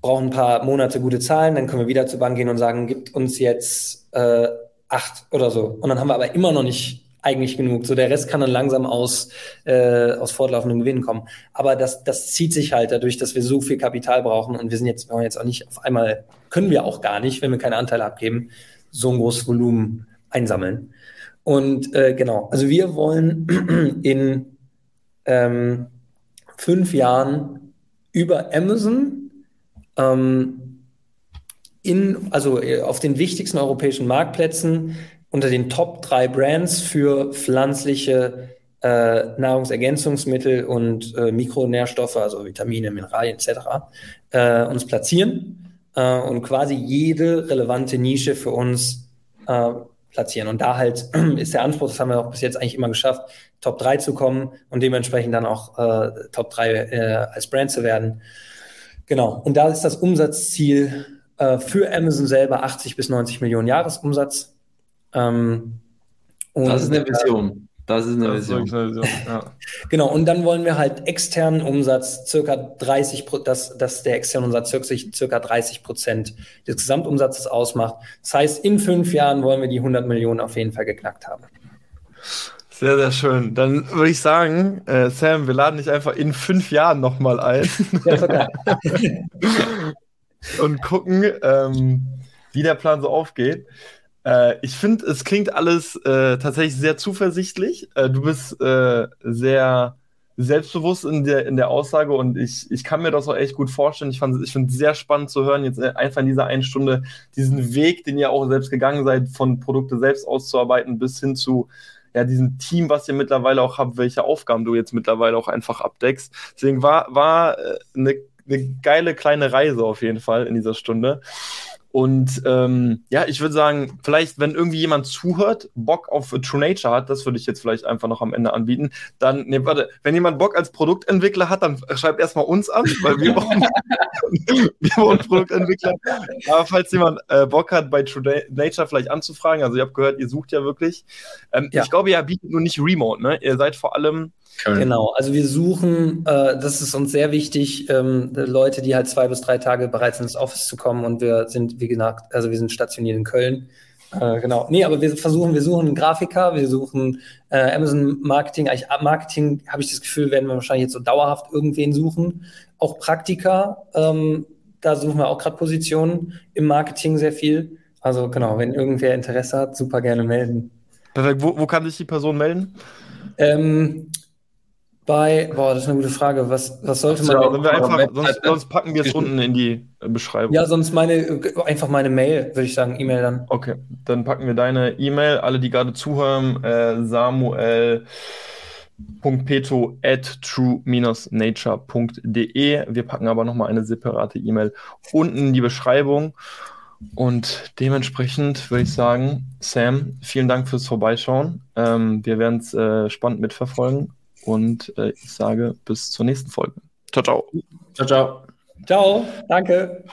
brauchen ein paar Monate gute Zahlen, dann können wir wieder zur Bank gehen und sagen, gibt uns jetzt äh, acht oder so. Und dann haben wir aber immer noch nicht eigentlich genug. So der Rest kann dann langsam aus, äh, aus fortlaufenden Gewinnen kommen. Aber das, das zieht sich halt dadurch, dass wir so viel Kapital brauchen und wir sind jetzt, wir wollen jetzt auch nicht auf einmal, können wir auch gar nicht, wenn wir keine Anteile abgeben, so ein großes Volumen einsammeln. Und äh, genau, also wir wollen (clears throat) in ähm, fünf Jahren über Amazon ähm, in, also äh, auf den wichtigsten europäischen Marktplätzen unter den Top drei Brands für pflanzliche äh, Nahrungsergänzungsmittel und äh, Mikronährstoffe, also Vitamine, Mineralien etc., äh, uns platzieren äh, und quasi jede relevante Nische für uns äh, platzieren. Und da halt (clears throat) ist der Anspruch, das haben wir auch bis jetzt eigentlich immer geschafft, Top 3 zu kommen und dementsprechend dann auch äh, Top 3 äh, als Brand zu werden. Genau. Und da ist das Umsatzziel äh, für Amazon selber 80 bis 90 Millionen Jahresumsatz. Ähm, das ist eine Vision. Das ist eine Vision. Ja. (laughs) genau, und dann wollen wir halt externen Umsatz, circa 30, dass, dass der externe Umsatz circa 30 Prozent des Gesamtumsatzes ausmacht. Das heißt, in fünf Jahren wollen wir die 100 Millionen auf jeden Fall geknackt haben. Sehr, sehr schön. Dann würde ich sagen, äh, Sam, wir laden dich einfach in fünf Jahren nochmal ein. (laughs) Ja, (laughs) und gucken, ähm, wie der Plan so aufgeht. Äh, ich finde, es klingt alles äh, tatsächlich sehr zuversichtlich. Äh, du bist äh, sehr selbstbewusst in der, in der Aussage und ich, ich kann mir das auch echt gut vorstellen. Ich, ich finde es sehr spannend zu hören, jetzt äh, einfach in dieser einen Stunde diesen Weg, den ihr auch selbst gegangen seid, von Produkte selbst auszuarbeiten bis hin zu ja, diesem Team, was ihr mittlerweile auch habt, welche Aufgaben du jetzt mittlerweile auch einfach abdeckst. Deswegen war, war äh, eine, eine geile kleine Reise auf jeden Fall in dieser Stunde. Und ähm, ja, ich würde sagen, vielleicht, wenn irgendwie jemand zuhört, Bock auf True Nature hat, das würde ich jetzt vielleicht einfach noch am Ende anbieten. Dann, ne, warte, wenn jemand Bock als Produktentwickler hat, dann schreibt erstmal uns an, weil wir brauchen, (laughs) wir brauchen Produktentwickler. Aber falls jemand äh, Bock hat, bei True Nature vielleicht anzufragen, also ihr habt gehört, ihr sucht ja wirklich. Ähm, ja. Ich glaube, ihr bietet nur nicht Remote, ne? Ihr seid vor allem Genau, also wir suchen, äh, das ist uns sehr wichtig, ähm, Leute, die halt zwei bis drei Tage bereit sind, ins Office zu kommen und wir sind, wie gesagt, also wir sind stationiert in Köln. Äh, genau. Nee, aber wir versuchen, wir suchen einen Grafiker, wir suchen äh, Amazon Marketing. Eigentlich Marketing habe ich das Gefühl, werden wir wahrscheinlich jetzt so dauerhaft irgendwen suchen. Auch Praktika, ähm, da suchen wir auch gerade Positionen im Marketing sehr viel. Also genau, wenn irgendwer Interesse hat, super gerne melden. Perfekt. Wo, wo kann sich die Person melden? Ähm, bei, boah, das ist eine gute Frage. Was, was sollte man. Ja, wir einfach, sonst, sonst, packen wir es unten in die äh, Beschreibung. Ja, sonst meine, einfach meine Mail, würde ich sagen, E-Mail dann. Okay, dann packen wir deine E-Mail. Alle, die gerade zuhören, äh, Samuel. At true-nature.de. Wir packen aber nochmal eine separate E-Mail unten in die Beschreibung. Und dementsprechend würde ich sagen, Sam, vielen Dank fürs Vorbeischauen. Ähm, wir werden es äh, spannend mitverfolgen und äh, ich sage bis zur nächsten Folge. Ciao, ciao. Ciao, ciao. Ciao, danke.